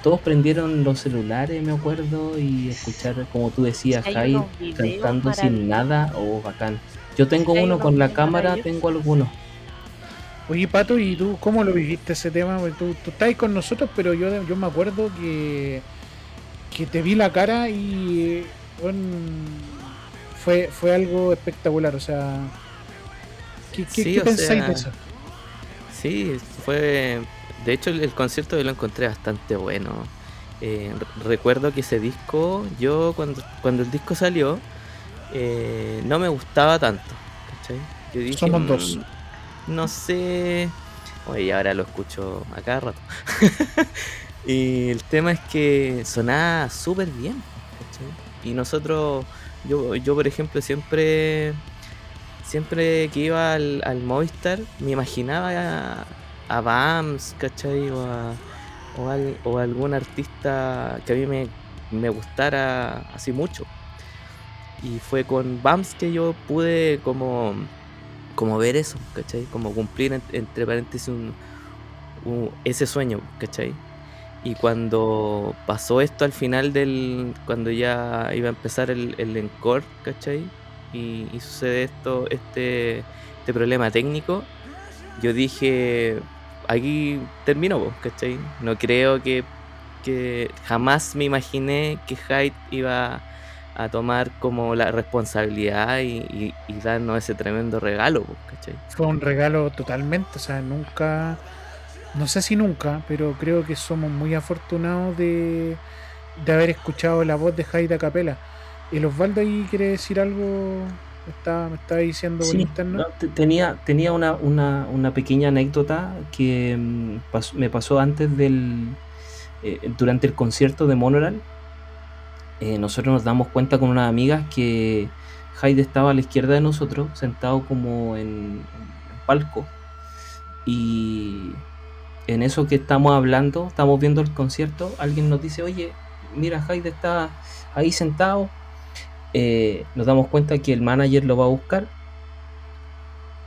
Todos prendieron los celulares, me acuerdo, y escuchar, como tú decías, videos cantando sin nada, oh, bacán. Yo tengo uno con la cámara, tengo algunos. Oye, Pato, ¿y tú cómo lo viviste ese tema? Porque Tú, tú estás ahí con nosotros, pero yo, yo me acuerdo que, que te vi la cara y bueno, fue, fue algo espectacular. O sea, ¿qué, qué, Sí, qué pensáis sea, de eso? Sí, fue. De hecho, el, el concierto yo lo encontré bastante bueno. eh, re- recuerdo que ese disco, yo cuando, cuando el disco salió, eh, no me gustaba tanto. ¿cachai? Yo dije, Somos dos. "Mm, No sé. Oye, ahora lo escucho a cada rato. y el tema es que sonaba súper bien. ¿cachai? Y nosotros, yo, yo por ejemplo, siempre siempre que iba al, al Movistar me imaginaba a, Bams, ¿cachai? O a, o, al- o a algún artista que a mí me, me gustara así mucho. Y fue con Bams que yo pude como, como ver eso, ¿cachai? Como cumplir en- entre paréntesis un, un- ese sueño, ¿cachai? Y cuando pasó esto al final del. cuando ya iba a empezar el, el encore, ¿cachai? Y, y sucede esto, este, este problema técnico, yo dije, aquí terminó, ¿cachai? No creo que, que jamás me imaginé que Hyde iba a tomar como la responsabilidad y, y- y darnos ese tremendo regalo, ¿cachai? Fue un regalo totalmente, o sea, nunca, no sé si nunca, pero creo que somos muy afortunados de, de haber escuchado la voz de Jaida Capela. ¿El Osvaldo ahí quiere decir algo? Me está, me está diciendo Sí, no, tenía, tenía una, una, una pequeña anécdota que mm, pas- me pasó antes del. eh, durante el concierto de Monoral. eh, nosotros nos damos cuenta con unas amigas que Hyde estaba a la izquierda de nosotros, sentado como en, en palco. Y en eso que estamos hablando, estamos viendo el concierto, alguien nos dice, oye, mira, Hyde está ahí sentado. Eh, nos damos cuenta que el manager lo va a buscar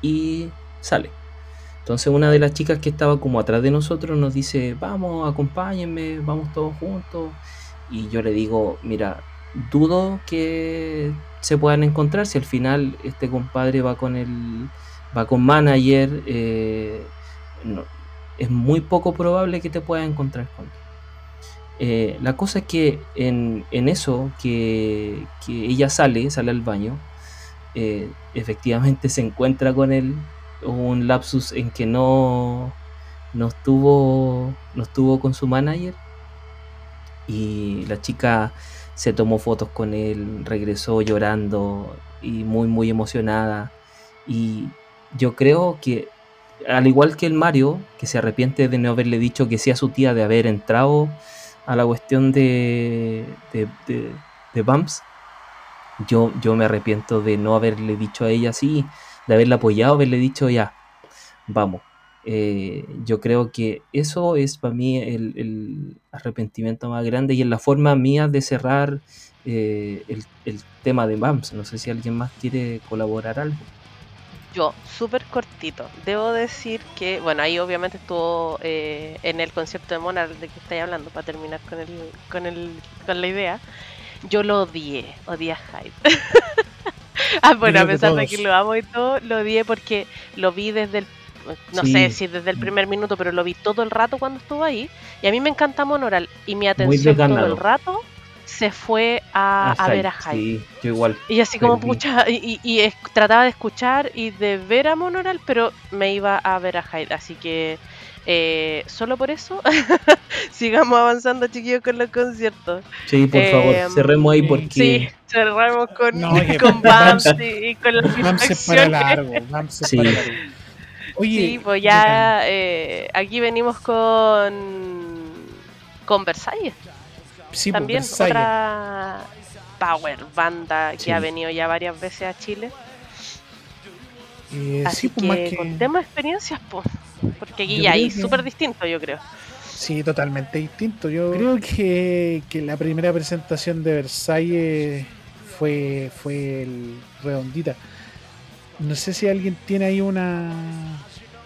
y sale. Entonces una de las chicas que estaba como atrás de nosotros nos dice, vamos, acompáñenme, vamos todos juntos. Y yo le digo, mira, dudo que se puedan encontrar si al final este compadre va con el va con manager. eh, no, es muy poco probable que te puedas encontrar con él. Eh, la cosa es que en, en eso que, que ella sale, sale al baño, eh, efectivamente se encuentra con él. Un lapsus en que no, no, estuvo, no estuvo con su manager. Y la chica se tomó fotos con él, regresó llorando y muy, muy emocionada. Y yo creo que, al igual que el Mario, que se arrepiente de no haberle dicho que sí a su tía de haber entrado a la cuestión de, de, de, Bumps, yo, yo me arrepiento de no haberle dicho a ella sí, de haberla apoyado, haberle dicho ya, vamos. Eh, yo creo que eso es para mí el, el arrepentimiento más grande y es la forma mía de cerrar eh, el, el tema de BAMS. No sé si alguien más quiere colaborar algo. Yo, súper cortito. Debo decir que, bueno, ahí obviamente estuvo eh, en el concepto de Mona de que estáis hablando, para terminar con, el, con, el, con la idea. Yo lo odié, odié a Hyde. ah, bueno, a pesar de que lo amo y todo, lo odié porque lo vi desde el. No Sí. sé si desde el primer minuto, pero lo vi todo el rato cuando estuvo ahí. Y a mí me encanta Monoral. Y mi atención todo el rato se fue a, a ver a Hyde. Sí, yo igual. Y así como Perdí. pucha, y, y- y es- trataba de escuchar y de ver a Monoral, pero me iba a ver a Hyde. Así que eh, solo por eso sigamos avanzando, chiquillos, con los conciertos. Sí, por Em, favor, cerremos ahí porque Sí, cerramos con, No, con Bams y, y con las Vamos para distracciones. largo, vamos Sí. para largo. Oye, Sí, pues ya eh, aquí venimos con con Versalles sí, pues, también, otra power banda que Sí. ha venido ya varias veces a Chile. Eh, Así sí, pues, más que, que- contemos experiencias, pues. Porque aquí Yo ya que- súper distinto, yo creo. Sí, totalmente distinto. Yo creo que, que la primera presentación de Versalles fue, fue el redondita. No sé si alguien tiene ahí una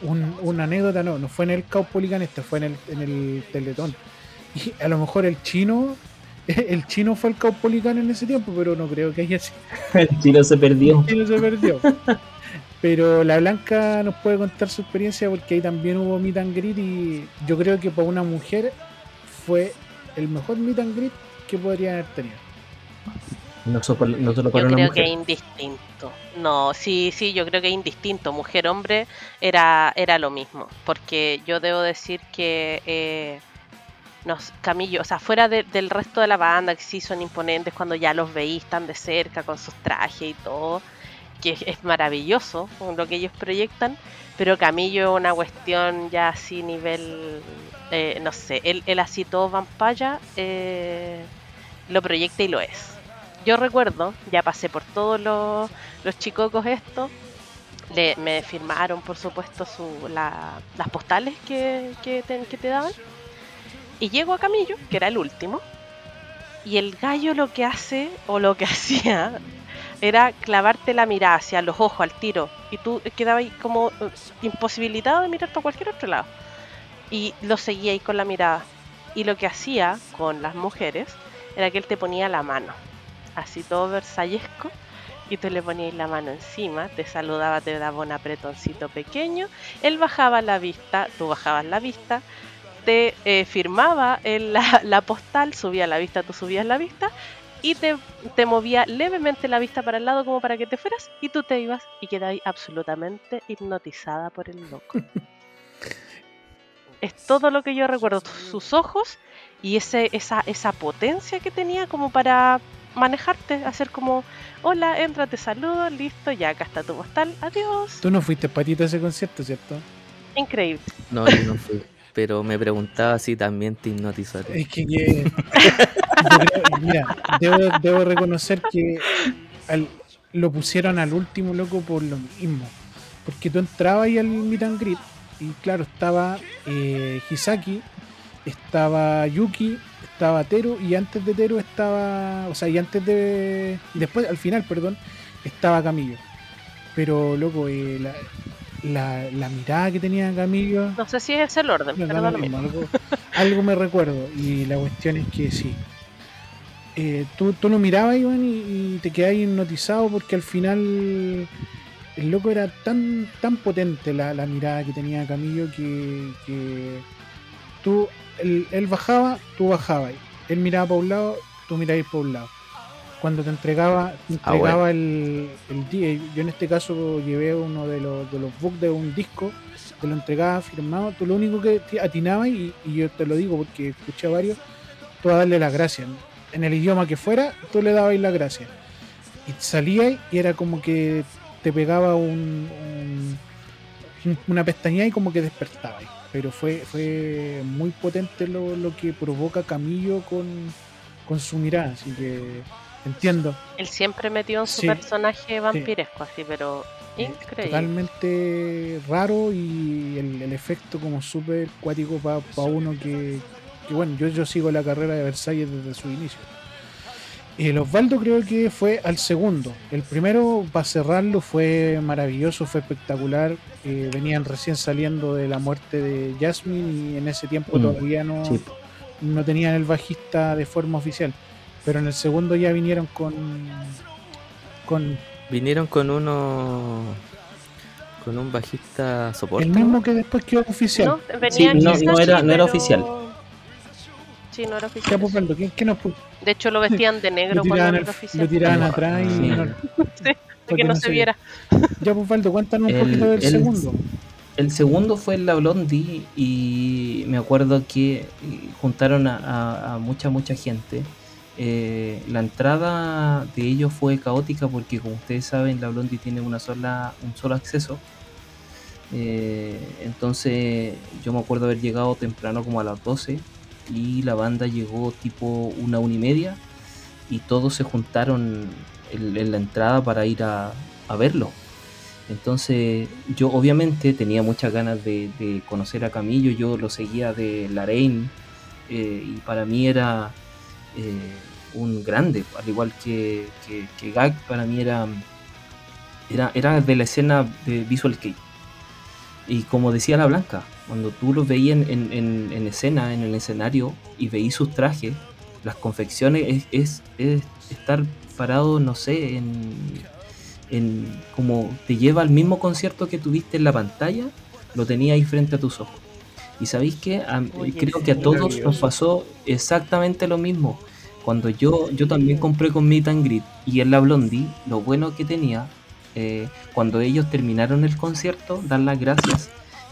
un- una anécdota, no, no fue en el Caupolicán, este fue en el, en el Teletón. Y a lo mejor el chino, el chino fue el Caupolicán en ese tiempo, pero no creo que haya sido el tiro se perdió. el chino se perdió. Pero la Blanca nos puede contar su experiencia porque ahí también hubo meet and greet y yo creo que para una mujer fue el mejor meet and greet que podrían haber tenido. No, so- no solo para Yo una creo mujer. que es indistinto. No, sí, sí, yo creo que es indistinto. Mujer-hombre era, era lo mismo. Porque yo debo decir que eh, nos, Camillo, o sea, fuera de- del resto de la banda, que sí son imponentes cuando ya los veis tan de cerca con sus trajes y todo, que es, maravilloso lo que ellos proyectan, pero Camillo es una cuestión ya así nivel, eh, no sé, él, así todo vampaya eh, lo proyecta y lo es. Yo recuerdo, ya pasé por todos los, los chicocos estos, le, me firmaron por supuesto su, la- las postales que, que te daban. Y llego a Camillo, que era el último, y el gallo lo que hace, o lo que hacía, era clavarte la mirada hacia los ojos al tiro. Y tú quedabas como eh, imposibilitado de mirar para cualquier otro lado. Y lo seguía con la mirada. Y lo que hacía con las mujeres era que él te ponía la mano, así todo versallesco, y tú le ponías la mano encima, te saludaba, te daba un apretoncito pequeño, él bajaba la vista, tú bajabas la vista, te eh, firmaba en la, la postal, subía la vista, tú subías la vista, y te, te movía levemente la vista para el lado como para que te fueras, y tú te ibas y quedabas absolutamente hipnotizada por el loco. es todo lo que yo recuerdo, sus ojos y ese, esa, esa potencia que tenía como para manejarte, hacer como, hola, entra, te saludo, listo, ya acá está tu postal, adiós. Tú no fuiste patito a ese concierto, ¿cierto? Increíble. No, yo no fui. Pero me preguntaba si también te ti. Es que, creo- mira, debo, reconocer que lo pusieron al último loco por lo mismo. Porque tú entrabas ahí al meet and y claro, estaba eh, Hisaki, estaba Yuki, estaba Teru y antes de Teru estaba, o sea, y antes de, después, al final, perdón, estaba Camillo. Pero loco, eh, la, la, la mirada que tenía Camillo... No sé si es el orden, pero lo mismo. algo, algo me recuerdo y la cuestión es que sí. Eh, tú, tú lo mirabas, Iván, y, y te quedabas hipnotizado porque al final el loco era tan tan potente la, la mirada que tenía Camillo que, que tú, él, él bajaba, tú bajabas. Él miraba para un lado, tú mirabas para un lado. Cuando te entregaba, te Ah, entregaba el, el di- yo en este caso llevé uno de los, de los books de un disco te lo entregaba firmado, tú lo único que te atinabas, y, y yo te lo digo porque escuché a varios, tú a darle las gracias. En el idioma que fuera, tú le dabas las gracias. Y salías y era como que te pegaba un, un- una pestaña y como que despertabas. Pero fue, fue muy potente lo, lo que provoca Camillo con, con su mirada, así que entiendo. Él siempre metió en su Sí. personaje vampiresco, así, pero Eh, increíble. Totalmente raro y el, el efecto como súper cuático para uno que, que, bueno, yo, yo sigo la carrera de Versalles desde su inicio. El Osvaldo creo que fue al segundo. El primero, para cerrarlo, fue maravilloso, fue espectacular. Eh, venían recién saliendo de la muerte de Jasmine y en ese tiempo Mm, todavía no, Sí. no tenían el bajista de forma oficial. Pero en el segundo ya vinieron con, con Vinieron con uno. con un bajista soporte. el mismo que después quedó oficial. ¿No? Venía Sí, no- era- no era oficial. Sí, no era Ya, oficial. pues, ¿qué, qué nos De hecho, lo vestían de negro lo cuando no era oficial. lo tiraban atrás y sí. no- para que no se viera. Ya, pues, Osvaldo, cuéntanos un El- poquito del el- segundo. El segundo fue la Blondie y me acuerdo que juntaron a, a- a mucha, mucha gente. Eh, la entrada de ellos fue caótica porque como ustedes saben la Blondie tiene un solo acceso. Eh, entonces yo me acuerdo haber llegado temprano como a las 12 y la banda llegó tipo una, una y media y todos se juntaron en, la entrada para ir a, verlo. Entonces yo obviamente tenía muchas ganas de, de conocer a Camillo, yo lo seguía de Laraine eh, y para mí era eh, un grande, al igual que, que, Gag, para mí era, era, era de la escena de Visual Kei. Y como decía la Blanca, cuando tú los veías en, en- en- en escena, en el escenario, y veías sus trajes, las confecciones, es, es- es estar parado, no sé, en, en como te lleva al mismo concierto que tuviste en la pantalla, lo tenía ahí frente a tus ojos. Y sabéis que creo que a todos nos pasó exactamente lo mismo. Cuando yo, yo también compré con Meet and Greet y en la Blondie, lo bueno que tenía, eh, cuando ellos terminaron el concierto, dan las gracias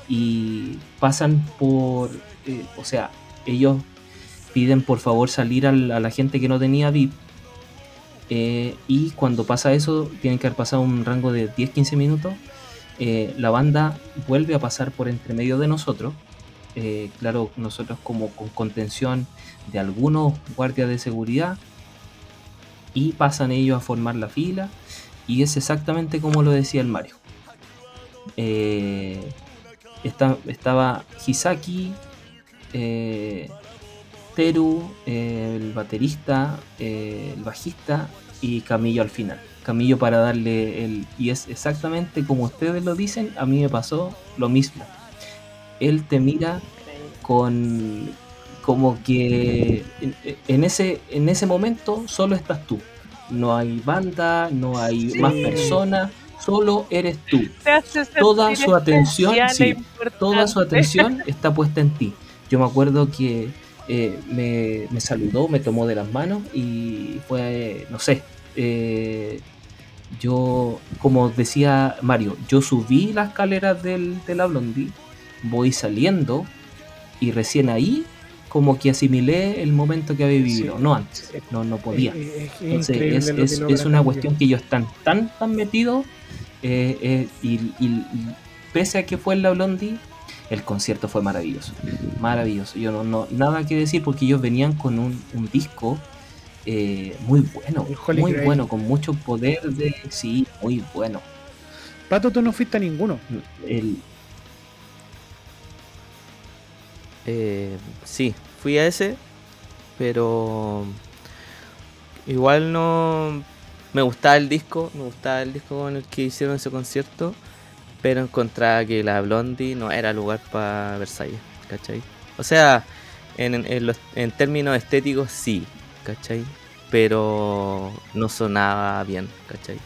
y pasan por, eh, o sea, ellos piden por favor salir al- a la gente que no tenía VIP. eh, y cuando pasa eso, tienen que haber pasado un rango de 10-15 minutos. eh, la banda vuelve a pasar por entre medio de nosotros. Eh, claro, nosotros como con contención de algunos guardias de seguridad. Y pasan ellos a formar la fila. Y es exactamente como lo decía el Mario. Eh, esta- estaba Hisaki, eh, Teru, el baterista, el bajista y Camillo al final. Camillo para darle el... Y es exactamente como ustedes lo dicen, a mí me pasó lo mismo. Él te mira con como que en, en ese en ese momento solo estás tú. No hay banda no hay Sí. más personas solo eres tú. Toda su atención e sí, toda su atención está puesta en ti. Yo me acuerdo que eh, me, me saludó me tomó de las manos y fue no sé eh, yo como decía Mario yo subí las escaleras del, de la Blondie voy saliendo y recién ahí como que asimilé el momento que había vivido, Sí. no antes, no, no podía. Es, es- es Entonces es, es- una cuestión que ellos están tan, tan metidos eh, eh, y, y- y pese a que fue en la Blondie, el concierto fue maravilloso, maravilloso. Yo no, no nada que decir porque ellos venían con un, un disco eh, muy bueno, muy bueno, con mucho poder de sí, muy bueno. Pato, tú no fuiste a ninguno. El, Eh, sí, fui a ese, pero igual no me gustaba el disco, me gustaba el disco con el que hicieron ese concierto, pero encontraba que la Blondie no era lugar para Versalles, ¿cachai? O sea, en, en en términos estéticos sí, ¿cachai? Pero no sonaba bien, ¿cachai?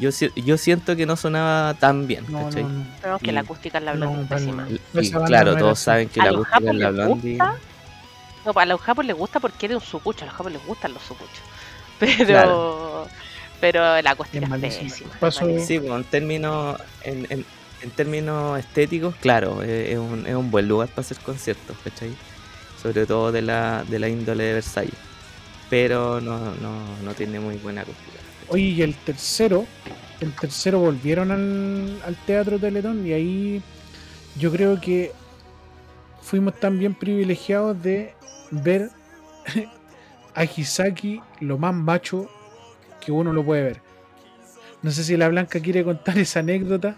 Yo, si- yo siento que no sonaba tan bien, No, ¿cachai? no, que Y- la acústica en la No, blonde es pésima. Y claro, era todos así. saben que A la los acústica en la les Blondie... gusta. No, a los japos les gusta porque eres un sucucho. A los japos les gustan los sucuchos. Pero. Claro. Pero la acústica Es es, malísima. pésima. Paso-. Sí, pues, en términos, en, en- en términos estéticos, claro, eh, es un, es un buen lugar para hacer conciertos, ¿cachai? Sobre todo de la, de la índole de Versalles. Pero no, no, no tiene muy buena acústica. Oye, y el tercero, el tercero volvieron al, al Teatro Teletón y ahí yo creo que fuimos también privilegiados de ver a Hisaki lo más macho que uno lo puede ver. No sé si la Blanca quiere contar esa anécdota.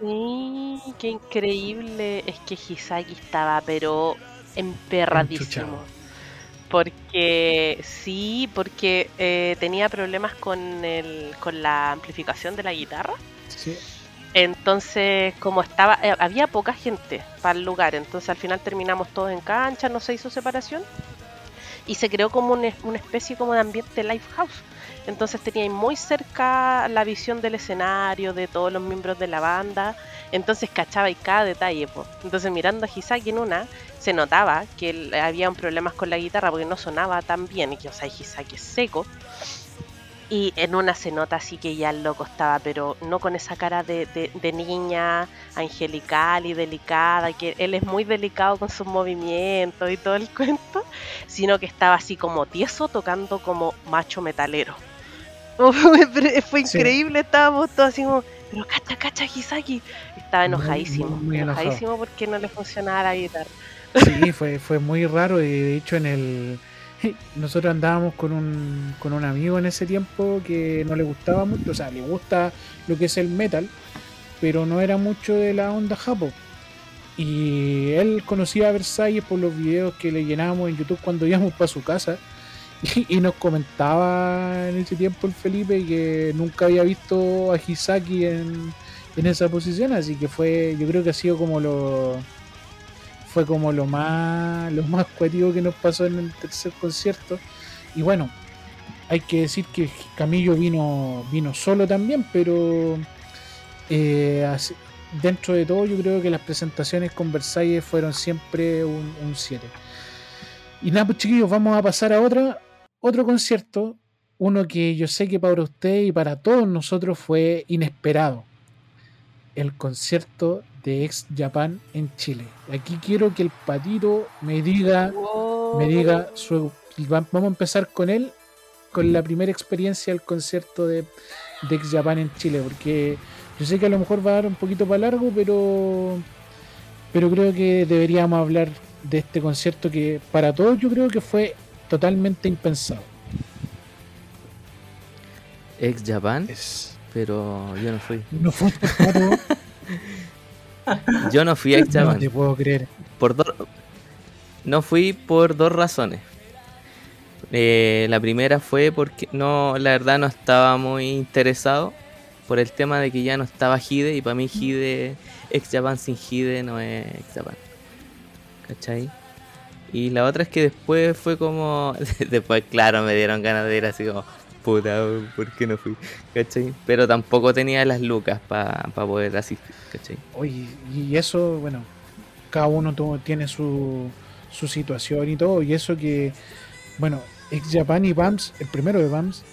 Sí, qué increíble. Es que Hisaki estaba, pero emperradísimo. Enchuchado. Porque sí, porque eh, tenía problemas con, el, con la amplificación de la guitarra. Sí. Entonces, como estaba, eh, había poca gente para el lugar, entonces al final terminamos todos en cancha, no se hizo separación y se creó como una, una especie como de ambiente live house. Entonces tenía muy cerca la visión del escenario, de todos los miembros de la banda, entonces cachaba y cada detalle. po. Entonces mirando a Hisaki en una, se notaba que él- había problemas con la guitarra porque no sonaba tan bien, y que o sea, Hisaki es seco. Y en una se nota así que ya el loco estaba, pero no con esa cara de, de- de niña angelical y delicada, que él es muy delicado con sus movimientos y todo el cuento, sino que estaba así como tieso tocando como macho metalero. Fue Sí. increíble, estábamos todos así como, pero cacha, cacha, Hisaki. Estaba enojadísimo, muy, muy enojado. enojadísimo porque no le funcionaba la guitarra. Sí, fue, fue muy raro y de hecho en el... Nosotros andábamos con un, con un amigo en ese tiempo que no le gustaba mucho, o sea, le gusta lo que es el metal, pero no era mucho de la onda japo. Y él conocía a Versalles por los videos que le llenábamos en YouTube cuando íbamos para su casa. Y, nos comentaba en ese tiempo el Felipe que nunca había visto a Hisaki en, en esa posición, así que fue, yo creo que ha sido como lo fue como lo más lo más que nos pasó en el tercer concierto. Y bueno, hay que decir que Camillo vino vino solo también, pero eh, dentro de todo yo creo que las presentaciones con Versalles fueron siempre un 7. Y nada, pues chiquillos, vamos a pasar a otra, otro concierto, uno que yo sé que para usted y para todos nosotros fue inesperado. El concierto de Ex Japan en Chile. Aquí quiero que el patito me diga, me diga su, va- vamos a empezar con él, con la primera experiencia del concierto de, de Ex Japan en Chile, porque yo sé que a lo mejor va a dar un poquito para largo, pero pero creo que deberíamos hablar de este concierto que para todos yo creo que fue totalmente impensado. Ex Japan, Es- pero yo no fui. no fue Yo no fui a Ex no Japan. te puedo creer. Por dos- no fui por dos razones. Eh, la primera fue porque no, la verdad no estaba muy interesado por el tema de que ya no estaba Hide y para mí Hide, ex Japan sin Hide no es ex Japan. ¿Cachai? Y la otra es que después fue como, después claro me dieron ganas de ir así como, puta, ¿por no fui? ¿Cachai? Pero tampoco tenía las lucas para poder asistir, ¿cachai? Oye, y eso, bueno, cada uno tiene su, su situación y todo, y eso que, bueno, Ex Japan y BAMS, el primero de BAMS,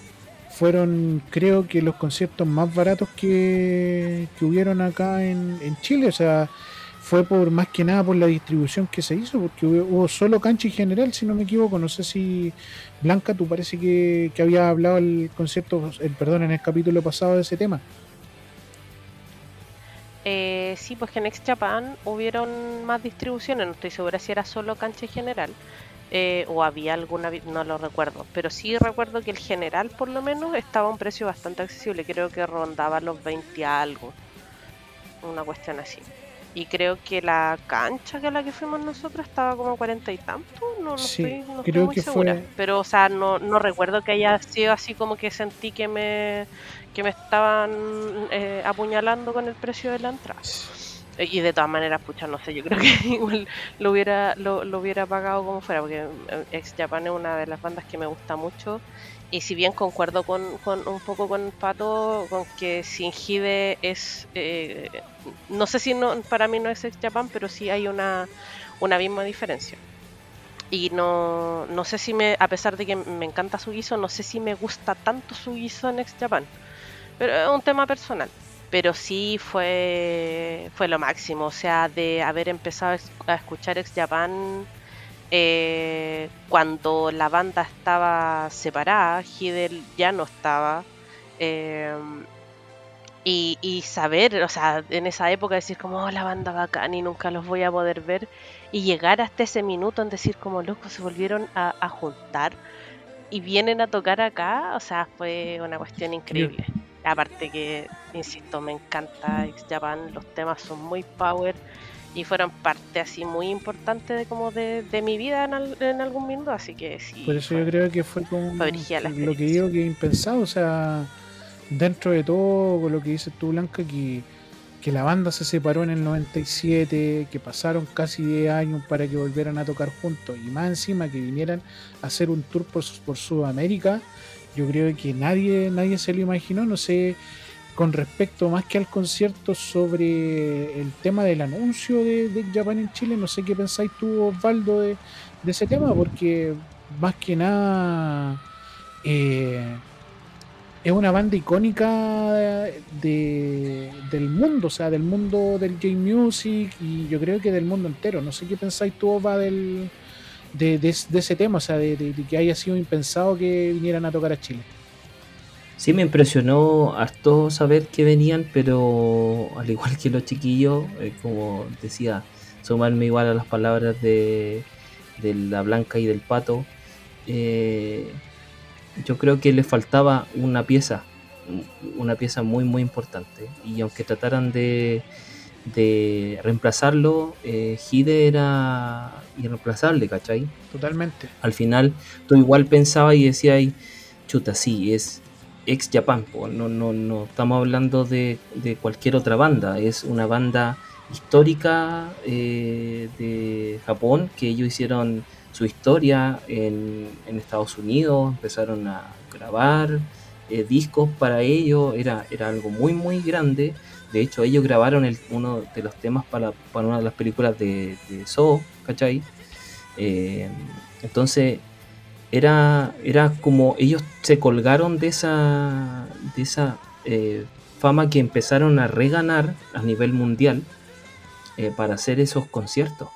fueron creo que los conciertos más baratos que, que hubieron acá en, en Chile, o sea, fue por más que nada por la distribución que se hizo, porque hubo, hubo solo cancha en general, si no me equivoco, no sé si Blanca, tú parece que, que había hablado el concierto, el perdón, en el capítulo pasado de ese tema. Eh, sí, pues que en Ex Japan hubieron más distribuciones, no estoy segura si era solo cancha general eh, o había alguna, no lo recuerdo, pero sí recuerdo que el general por lo menos estaba a un precio bastante accesible, creo que rondaba los 20 y algo, una cuestión así. Y creo que la cancha que a la que fuimos nosotros estaba como a 40 y tanto, no, no Sí, estoy, no estoy creo muy que segura. fue- Pero, o sea, no, no recuerdo que haya sido así como que sentí que me, que me estaban eh, apuñalando con el precio de la entrada. Y de todas maneras, pucha, no sé, yo creo que igual lo hubiera, lo, lo hubiera pagado como fuera, porque eh, Ex Japan es una de las bandas que me gusta mucho. Y si bien concuerdo con, con un poco con Pato, con que Sin Hide es. eh, no sé si no, para mí no es Ex Japan, pero sí hay una, una misma diferencia. Y no, no sé si me, a pesar de que me encanta su guiso, no sé si me gusta tanto su guiso en Ex Japan. Pero es un tema personal pero sí fue fue lo máximo, o sea, de haber empezado a escuchar Ex Japan eh, cuando la banda estaba separada, Hidel ya no estaba, eh, y, y saber, o sea, en esa época decir como, oh, la banda bacán y nunca los voy a poder ver, y llegar hasta ese minuto en decir como, loco, se volvieron a, a juntar y vienen a tocar acá, o sea, fue una cuestión increíble. Aparte que, insisto, me encanta X Japan, los temas son muy power y fueron parte así muy importante de como de, de mi vida en, al- en algún minuto, así que sí. Por eso fue- yo creo que fue la lo que digo que impensado, o sea, dentro de todo con lo que dices tú, Blanca, que, que la banda se separó en el 97, que pasaron casi 10 años para que volvieran a tocar juntos y más encima que vinieran a hacer un tour por, por Sudamérica, yo creo que nadie, nadie se lo imaginó, no sé, con respecto más que al concierto sobre el tema del anuncio de, de Japan en Chile, no sé qué pensáis tú, Osvaldo, de, ese tema, porque más que nada eh, es una banda icónica de, del mundo, o sea, del mundo del J-Music y yo creo que del mundo entero. No sé qué pensáis tú, Ova, del, de, ese tema, o sea, de que haya sido impensado que vinieran a tocar a Chile. Sí, me impresionó harto saber que venían, pero al igual que los chiquillos, eh, como decía, sumarme igual a las palabras de, de la Blanca y del Pato, eh, yo creo que le faltaba una pieza, una pieza muy muy importante. Y aunque trataran de, de reemplazarlo, eh, Hide era irreemplazable, ¿cachai? Totalmente. al final tú igual pensabas y decías, chuta, sí, es ex Japan, no, no, no estamos hablando de, de cualquier otra banda, es una banda histórica eh, de Japón que ellos hicieron su historia en, en Estados Unidos, empezaron a grabar eh, discos para ellos, era, era algo muy muy grande. De hecho, ellos grabaron el- uno de los temas para, para una de las películas de, de Saw, ¿cachai? Eh, entonces, era, era como ellos se colgaron de esa, de esa eh, fama que empezaron a reganar a nivel mundial eh, para hacer esos conciertos.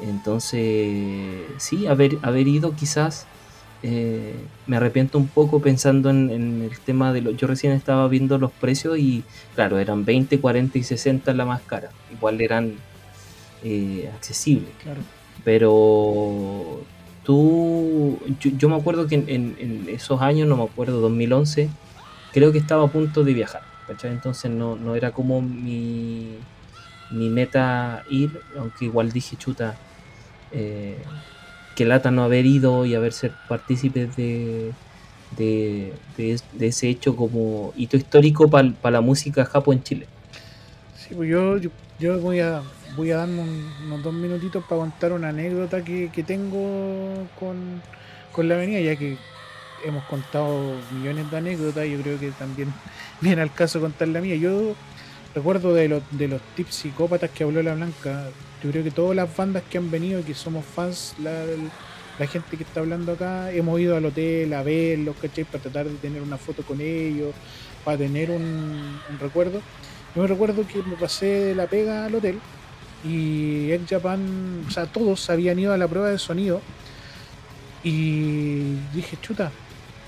Entonces, sí, haber, haber ido quizás, eh, me arrepiento un poco pensando en, en el tema de los... Yo recién estaba viendo los precios y, claro, eran 20, 40 y 60 la más cara. Igual eran accesibles. Claro. Pero tú, yo, yo me acuerdo que en, esos años, no me acuerdo, 2011, creo que estaba a punto de viajar. Entonces no, no era como mi, mi meta ir, aunque igual dije, chuta, eh, que lata no haber ido y haber ser partícipes de, de, de es- de ese hecho como hito histórico para la música japo en Chile. Sí, pues yo, yo voy a voy a darme un- unos dos minutitos para contar una anécdota que, que tengo con, con la avenida, ya que hemos contado millones de anécdotas, yo creo que también viene al caso contar la mía. Yo recuerdo de los, de los tips psicópatas que habló la Blanca, yo creo que todas las bandas que han venido y que somos fans, la, la gente que está hablando acá, hemos ido al hotel a verlos, ¿cachai? Para tratar de tener una foto con ellos, para tener un recuerdo. Yo me recuerdo que me pasé de la pega al hotel y Ex Japan, o sea, todos habían ido a la prueba de sonido y dije, chuta,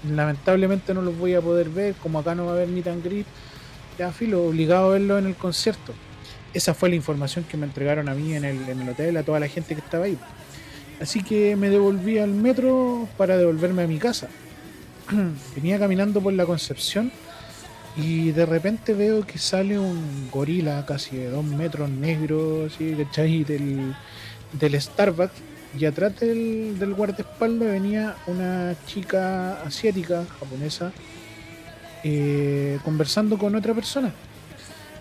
lamentablemente no los voy a poder ver, como acá no va a haber ni tan grip, ya filo, obligado a verlo en el concierto. Esa fue la información que me entregaron a mí en el hotel, a toda la gente que estaba ahí. Así que me devolví al metro para devolverme a mi casa. Venía caminando por la Concepción y de repente veo que sale un gorila casi de dos metros negro, así, ¿cachai? Del, del Starbucks. Y atrás del, del guardaespaldas venía una chica asiática, japonesa, eh, conversando con otra persona.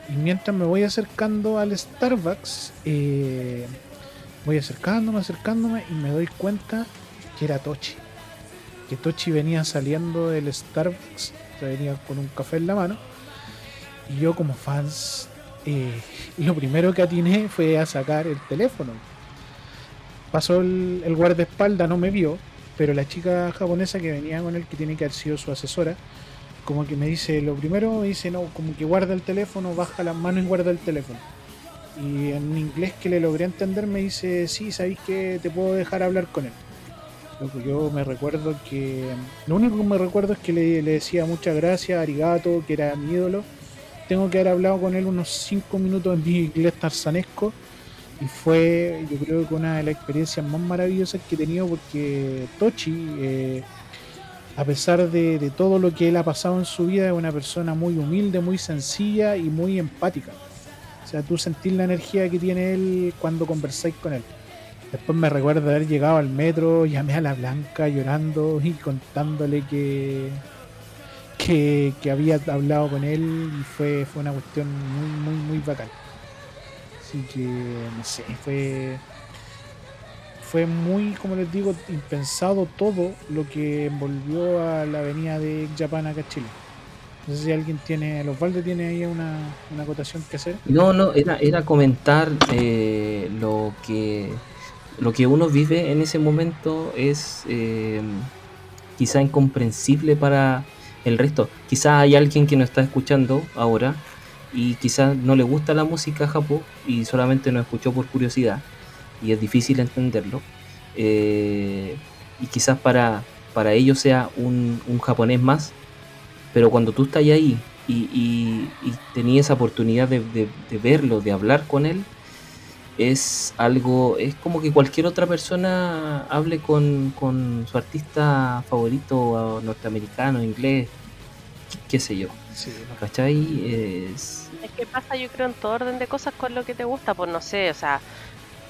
Y mientras me voy acercando al Starbucks, eh, voy acercándome, acercándome y me doy cuenta que era Tochi. Que Tochi venía saliendo del Starbucks, o sea, venía con un café en la mano. Y yo como fans, eh, lo primero que atiné fue a sacar el teléfono. Pasó el, el guardaespaldas, no me vio, pero la chica japonesa que venía con él, que tiene que haber sido su asesora, como que me dice, lo primero me dice, no, como que guarda el teléfono, baja las manos y guarda el teléfono. Y en inglés que le logré entender me dice, sí, sabéis que te puedo dejar hablar con él. Yo me recuerdo que, lo único que me recuerdo es que le, decía muchas gracias, arigato, que era mi ídolo. Tengo que haber hablado con él unos 5 minutos en mi inglés tarzanesco y fue yo creo que una de las experiencias más maravillosas que he tenido porque Tochi eh, a pesar de, de todo lo que él ha pasado en su vida es una persona muy humilde muy sencilla y muy empática o sea tú sentís la energía que tiene él cuando conversáis con él después me recuerdo haber llegado al metro llamé a la Blanca llorando y contándole que que, había hablado con él y fue, fue una cuestión muy muy muy bacán Así que, no sé, fue. Fue muy, como les digo, impensado todo lo que envolvió a la avenida de Japan acá a Chile. No sé si alguien tiene. Los Valde tiene ahí una, una acotación que hacer. No, no, era, era comentar eh, lo que lo que uno vive en ese momento es eh, quizá incomprensible para el resto. Quizá hay alguien que nos está escuchando ahora y quizás no le gusta la música japo y solamente nos escuchó por curiosidad y es difícil entenderlo. Eh, y quizás para, para ellos sea un, un japonés más, pero cuando tú estás ahí y, y, y tenías esa oportunidad de- de verlo, de hablar con él, es algo, es como que cualquier otra persona hable con, con su artista favorito norteamericano, inglés, qué, qué sé yo. Sí, ¿Cachai? Es, Es que pasa, yo creo, en todo orden de cosas con lo que te gusta, pues no sé, o sea,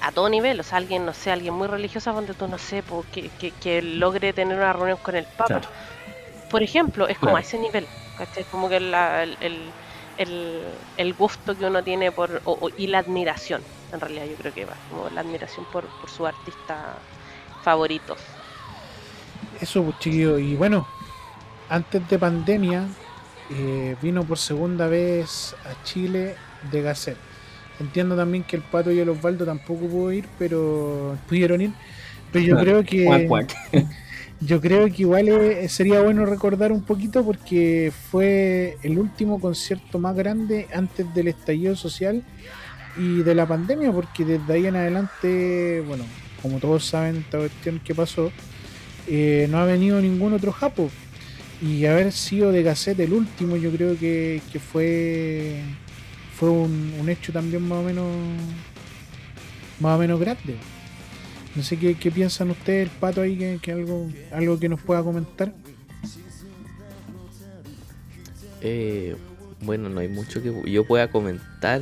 a todo nivel, o sea, alguien, no sé, alguien muy religioso, donde tú, no sé, pues, que, que, que logre tener una reunión con el Papa. claro. Por ejemplo, es como Claro. a ese nivel, ¿cachai? Como que la- el, el, el- el gusto que uno tiene por, o- o- y la admiración, en realidad yo creo que va, como la admiración por, por su artista favorito. Eso, pues chiquillo. Y bueno, antes de pandemia, eh, vino por segunda vez a Chile de Gasset. Entiendo también que el Pato y el Osvaldo tampoco pudo ir, pero pudieron ir. Pero yo Claro. creo que. Yo creo que igual eh, sería bueno recordar un poquito porque fue el último concierto más grande antes del estallido social y de la pandemia, porque desde ahí en adelante, bueno, como todos saben esta cuestión que pasó, eh, no ha venido ningún otro Japo. Y haber sido de Gazette el último, yo creo que, que fue fue un, un hecho también más o menos más o menos grande. No sé qué, qué piensan ustedes, el pato ahí, que, que algo, algo que nos pueda comentar. Eh, bueno, no hay mucho que yo pueda comentar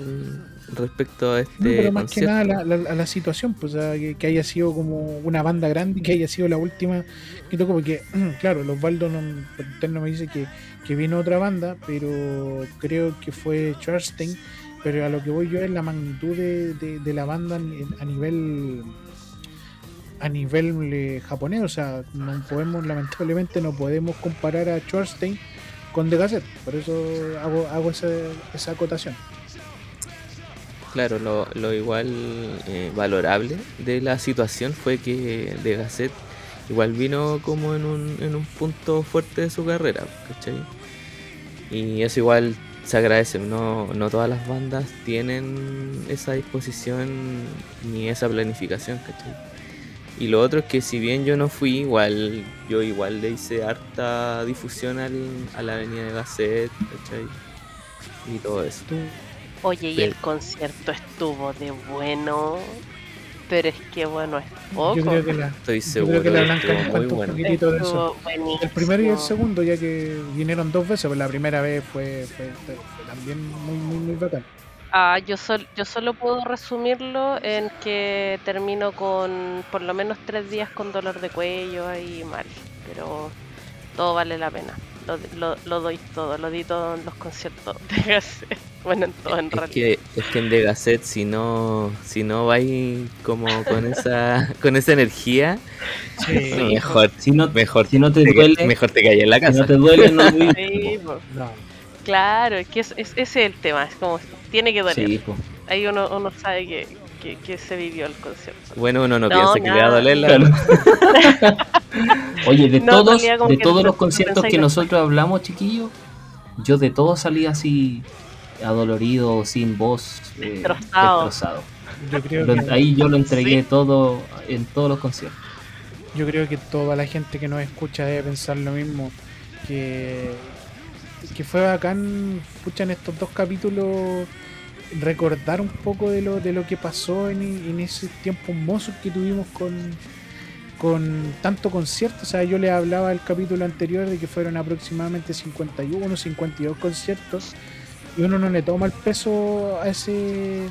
respecto a este No, pero más que nada la, la- a la situación, pues sea, que, que haya sido como una banda grande y que haya sido la última que tocó, porque claro, los Osvaldo no, interno me dice que, que vino otra banda, pero creo que fue Charstein, pero a lo que voy yo es la magnitud de, de- de la banda a nivel a nivel eh, japonés, o sea, no podemos, lamentablemente no podemos comparar a Schwarzstein con The Gazette, por eso hago, hago esa, esa acotación. Claro, lo, igual eh, valorable de la situación fue que De Gasset igual vino como en un, en un punto fuerte de su carrera, ¿cachai? Y eso igual se agradece, no, no todas las bandas tienen esa disposición ni esa planificación, ¿cachai? Y lo otro es que si bien yo no fui, igual yo igual le hice harta difusión al, a la avenida de Gasset, ¿cachai? Y todo eso. Oye, y el concierto estuvo de bueno, pero es que bueno, es poco. yo creo que la, Estoy yo seguro creo que la Blanca estuvo muy un bueno. poquitito de eso. Estuvo buenísimo. El primero y el segundo, ya que vinieron dos veces, pero la primera vez fue, fue- fue- fue también muy, muy, muy bacán. Ah, yo, sol- yo solo puedo resumirlo en que termino con por lo menos tres días con dolor de cuello ahí mal, pero todo vale la pena. Lo, lo, lo doy todo, lo di todo en los conciertos de Gazette. Bueno, en todo en Es realidad. que, es que en The Gazette, si no, si no vais como con esa, con esa energía, mejor, Si no, mejor, si no te te, duele, mejor te calles en la si no casa. te duele, no. Sí. No, claro, es que es, es- ese es el tema, es como tiene que doler. Sí. Ahí uno, uno sabe que, que, que se vivió el concierto. Bueno, uno no, No, piensa que le va a doler la Claro. Oye, de No, todos, de todos no- los conciertos que nosotros hablamos, chiquillos, yo de todos salí así adolorido, sin voz, eh, Destrozado. destrozado. yo creo Lo- que, ahí yo lo entregué Sí. todo en todos los conciertos. yo creo que toda la gente que nos escucha debe pensar lo mismo. Que, que fue bacán, pucha, en estos dos capítulos recordar un poco de lo, de lo que pasó en, en ese tiempo mozos que tuvimos con, con tanto concierto. O sea, yo les hablaba del capítulo anterior de que fueron aproximadamente 51, 52 conciertos y uno no le toma el peso a ese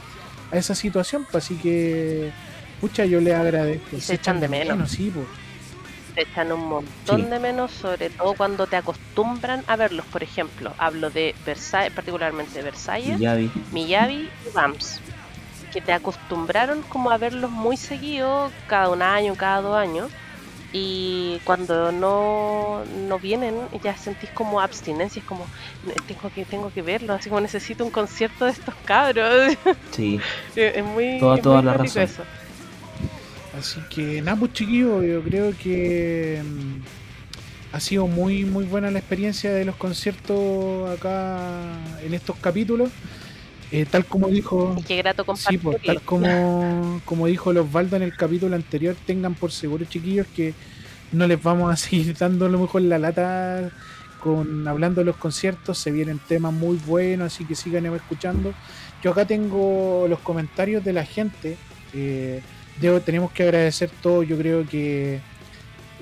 a esa situación, pues, así que pucha, yo les agradezco. Y se echan de menos. sí, pues. Te echan un montón Sí. de menos, sobre todo cuando te acostumbran a verlos. Por ejemplo, hablo de Versailles, particularmente Versalles, Y ya vi. Miyavi y Bams, que te acostumbraron como a verlos muy seguido, cada un año, cada dos años. Y cuando no, no vienen, ya sentís como abstinencia, es como tengo que, tengo que verlo, así como necesito un concierto de estos cabros. Sí, es muy, Toda- es toda muy la razón. eso. Así que nada, pues chiquillos, yo creo que mm, ha sido muy muy buena la experiencia de los conciertos acá en estos capítulos. Eh, tal como dijo, Y qué grato sí, pues, tal como, como dijo los Osvaldo en el capítulo anterior, tengan por seguro chiquillos que no les vamos a seguir dando a lo mejor la lata con hablando de los conciertos, se vienen temas muy buenos, así que sigan escuchando. Yo acá tengo los comentarios de la gente. eh, debo- tenemos que agradecer todo, yo creo que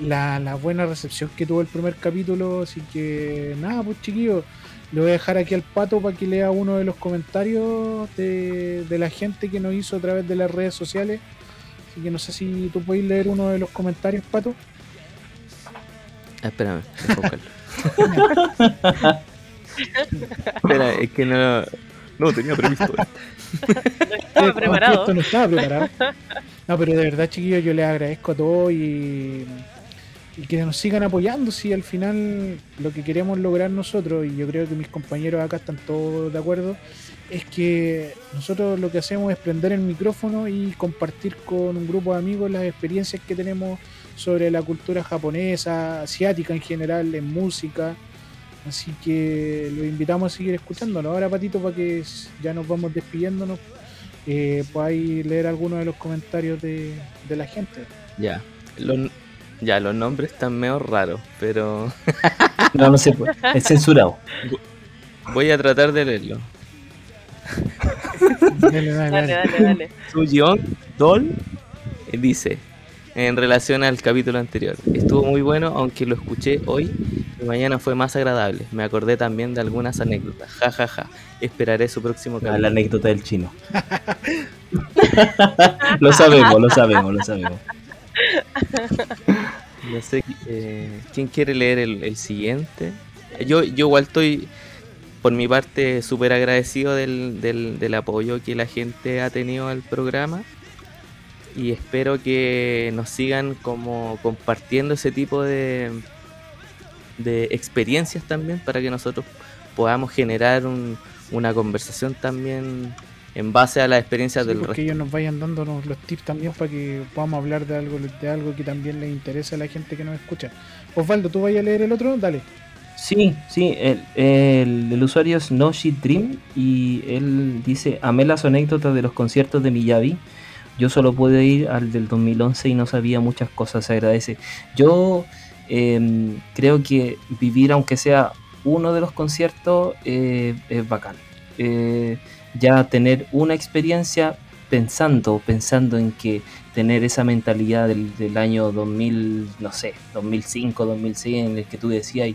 la, la buena recepción que tuvo el primer capítulo, así que nada, pues chiquillos, le voy a dejar aquí al pato para que lea uno de los comentarios de, de la gente que nos hizo a través de las redes sociales. Así que no sé si tú puedes leer uno de los comentarios, pato. Ah, espérame. Espera, es que no, no tenía previsto. Estaba Eh, preparado. Esto no estaba preparado. No, pero de verdad, chiquillos, yo les agradezco a todos y, que nos sigan apoyando. Si al final lo que queremos lograr nosotros, y yo creo que mis compañeros acá están todos de acuerdo, es que nosotros lo que hacemos es prender el micrófono y compartir con un grupo de amigos las experiencias que tenemos sobre la cultura japonesa, asiática en general, en música. Así que los invitamos a seguir escuchándolo. Ahora, Patito, para que ya nos vamos despidiéndonos, eh, podáis leer algunos de los comentarios de, de la gente. Ya. Los, ya, los nombres están medio raros, pero No, no se puede. Es censurado. voy a tratar de leerlo. Dale, dale, Dale, dale. Suyeon Dol dice, en relación al capítulo anterior, estuvo muy bueno, aunque lo escuché hoy y mañana fue más agradable. Me acordé también de algunas anécdotas. Ja, ja, ja. Esperaré su próximo Ah, la capítulo. anécdota del chino. lo sabemos, lo sabemos, lo sabemos. No sé eh, quién quiere leer el, el siguiente. Yo, yo igual estoy, por mi parte, súper agradecido del, del, del apoyo que la gente ha tenido al programa. Y espero que nos sigan como compartiendo ese tipo de, de experiencias también para que nosotros podamos generar un- una conversación también en base a las experiencias Sí, del resto. ellos nos vayan dándonos los tips también para que podamos hablar de algo, de algo que también les interesa a la gente que nos escucha. Osvaldo, ¿tú vayas a leer el otro? Dale. Sí, sí, el, el- el usuario es Noshi Dream y él dice, amé las anécdotas de los conciertos de Miyavi. Yo solo pude ir al del 2011 y no sabía muchas cosas, se agradece. Yo em, creo que vivir aunque sea uno de los conciertos eh, es bacán. Eh, ya tener una experiencia pensando, pensando en que tener esa mentalidad del, del año 2000, no sé, 2005, 2006, en el que tú decías,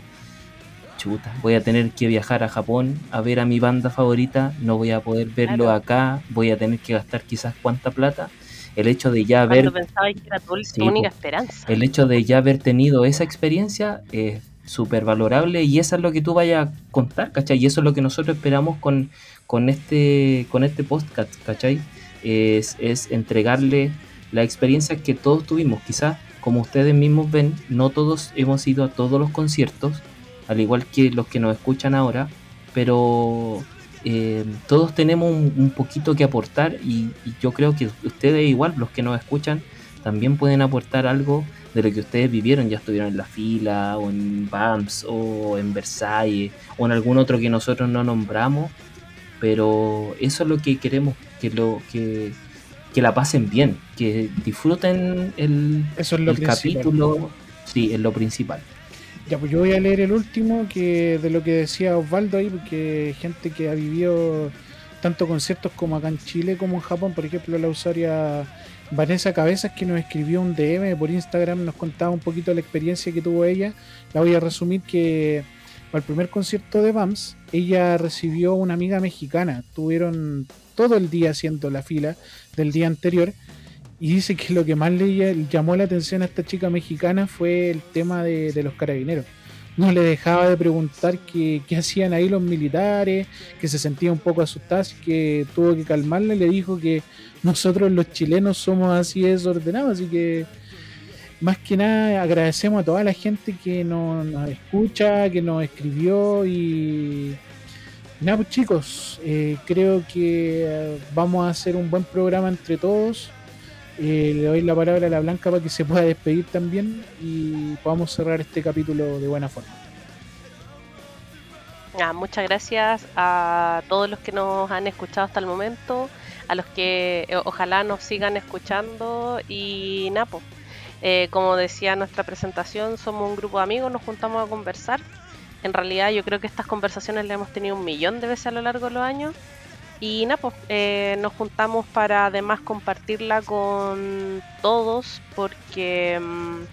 chuta, voy a tener que viajar a Japón a ver a mi banda favorita, no voy a poder verlo Claro. acá, voy a tener que gastar quizás cuánta plata. El hecho de ya haber Cuando pensaba que era tu, tu Sí, única esperanza. el hecho de ya haber tenido esa experiencia es súper valorable y eso es lo que tú vayas a contar, ¿cachai? Y eso es lo que nosotros esperamos con, con, este, con este podcast, ¿cachai? Es, es entregarle la experiencia que todos tuvimos. Quizás, como ustedes mismos ven, no todos hemos ido a todos los conciertos, al igual que los que nos escuchan ahora, pero eh, todos tenemos un, un poquito que aportar y, y yo creo que ustedes igual, los que nos escuchan, también pueden aportar algo de lo que ustedes vivieron, ya estuvieron en la fila, o en BAMS, o en Versailles, o en algún otro que nosotros no nombramos, pero eso es lo que queremos, que lo que, que la pasen bien, que disfruten el, Eso es lo el capítulo, sí, es lo principal. Ya, pues yo voy a leer el último que de lo que decía Osvaldo ahí, porque gente que ha vivido tanto conciertos como acá en Chile como en Japón, por ejemplo, la usuaria Vanessa Cabezas que nos escribió un DM por Instagram, nos contaba un poquito la experiencia que tuvo ella. La voy a resumir que para el primer concierto de BAMS, ella recibió una amiga mexicana. Tuvieron todo el día haciendo la fila del día anterior. Y dice que lo que más le llamó la atención a esta chica mexicana fue el tema de, los carabineros. No le dejaba de preguntar qué, hacían ahí los militares, que se sentía un poco asustada, que tuvo que calmarla le dijo que nosotros los chilenos somos así desordenados, así que más que nada agradecemos a toda la gente que nos, nos escucha, que nos escribió y nada pues chicos, eh, creo que eh, vamos a hacer un buen programa entre todos. Eh, le doy la palabra a la Blanca para que se pueda despedir también y podamos cerrar este capítulo de buena forma. Ah, muchas gracias a todos los que nos han escuchado hasta el momento, a los que eh, ojalá nos sigan escuchando y Napo. Eh, como decía nuestra presentación, somos un grupo de amigos, nos juntamos a conversar. En realidad yo creo que estas conversaciones las hemos tenido un millón de veces a lo largo de los años. Y Napo, eh, nos juntamos para además compartirla con todos porque mm,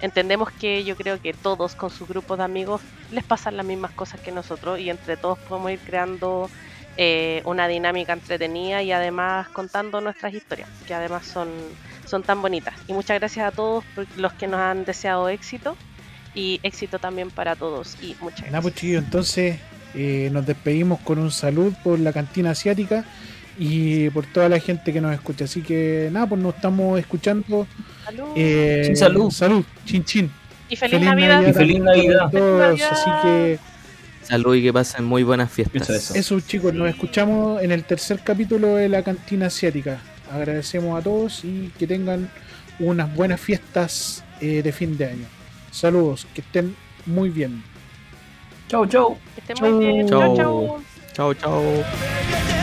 entendemos que yo creo que todos con sus grupos de amigos les pasan las mismas cosas que nosotros y entre todos podemos ir creando eh, una dinámica entretenida y además contando nuestras historias, que además son, son tan bonitas. Y muchas gracias a todos por los que nos han deseado éxito y éxito también para todos. Y muchas Nada, pues gracias. chiquillos, entonces eh, nos despedimos con un salud por la cantina asiática y por toda la gente que nos escucha. Así que nada, pues nos estamos escuchando. Salud. Eh, salud. Salud, chin chin. y feliz, Navidad. Y feliz Navidad. a todos. Feliz Así Navidad. que Salud y que pasen muy buenas fiestas. Eso, eso. eso chicos, nos escuchamos en el tercer capítulo de la cantina asiática. Agradecemos a todos y que tengan unas buenas fiestas eh, de fin de año. Saludos, que estén muy bien. Chau, chau. Que estén muy bien. Chau, chau. Chau, chau. chau.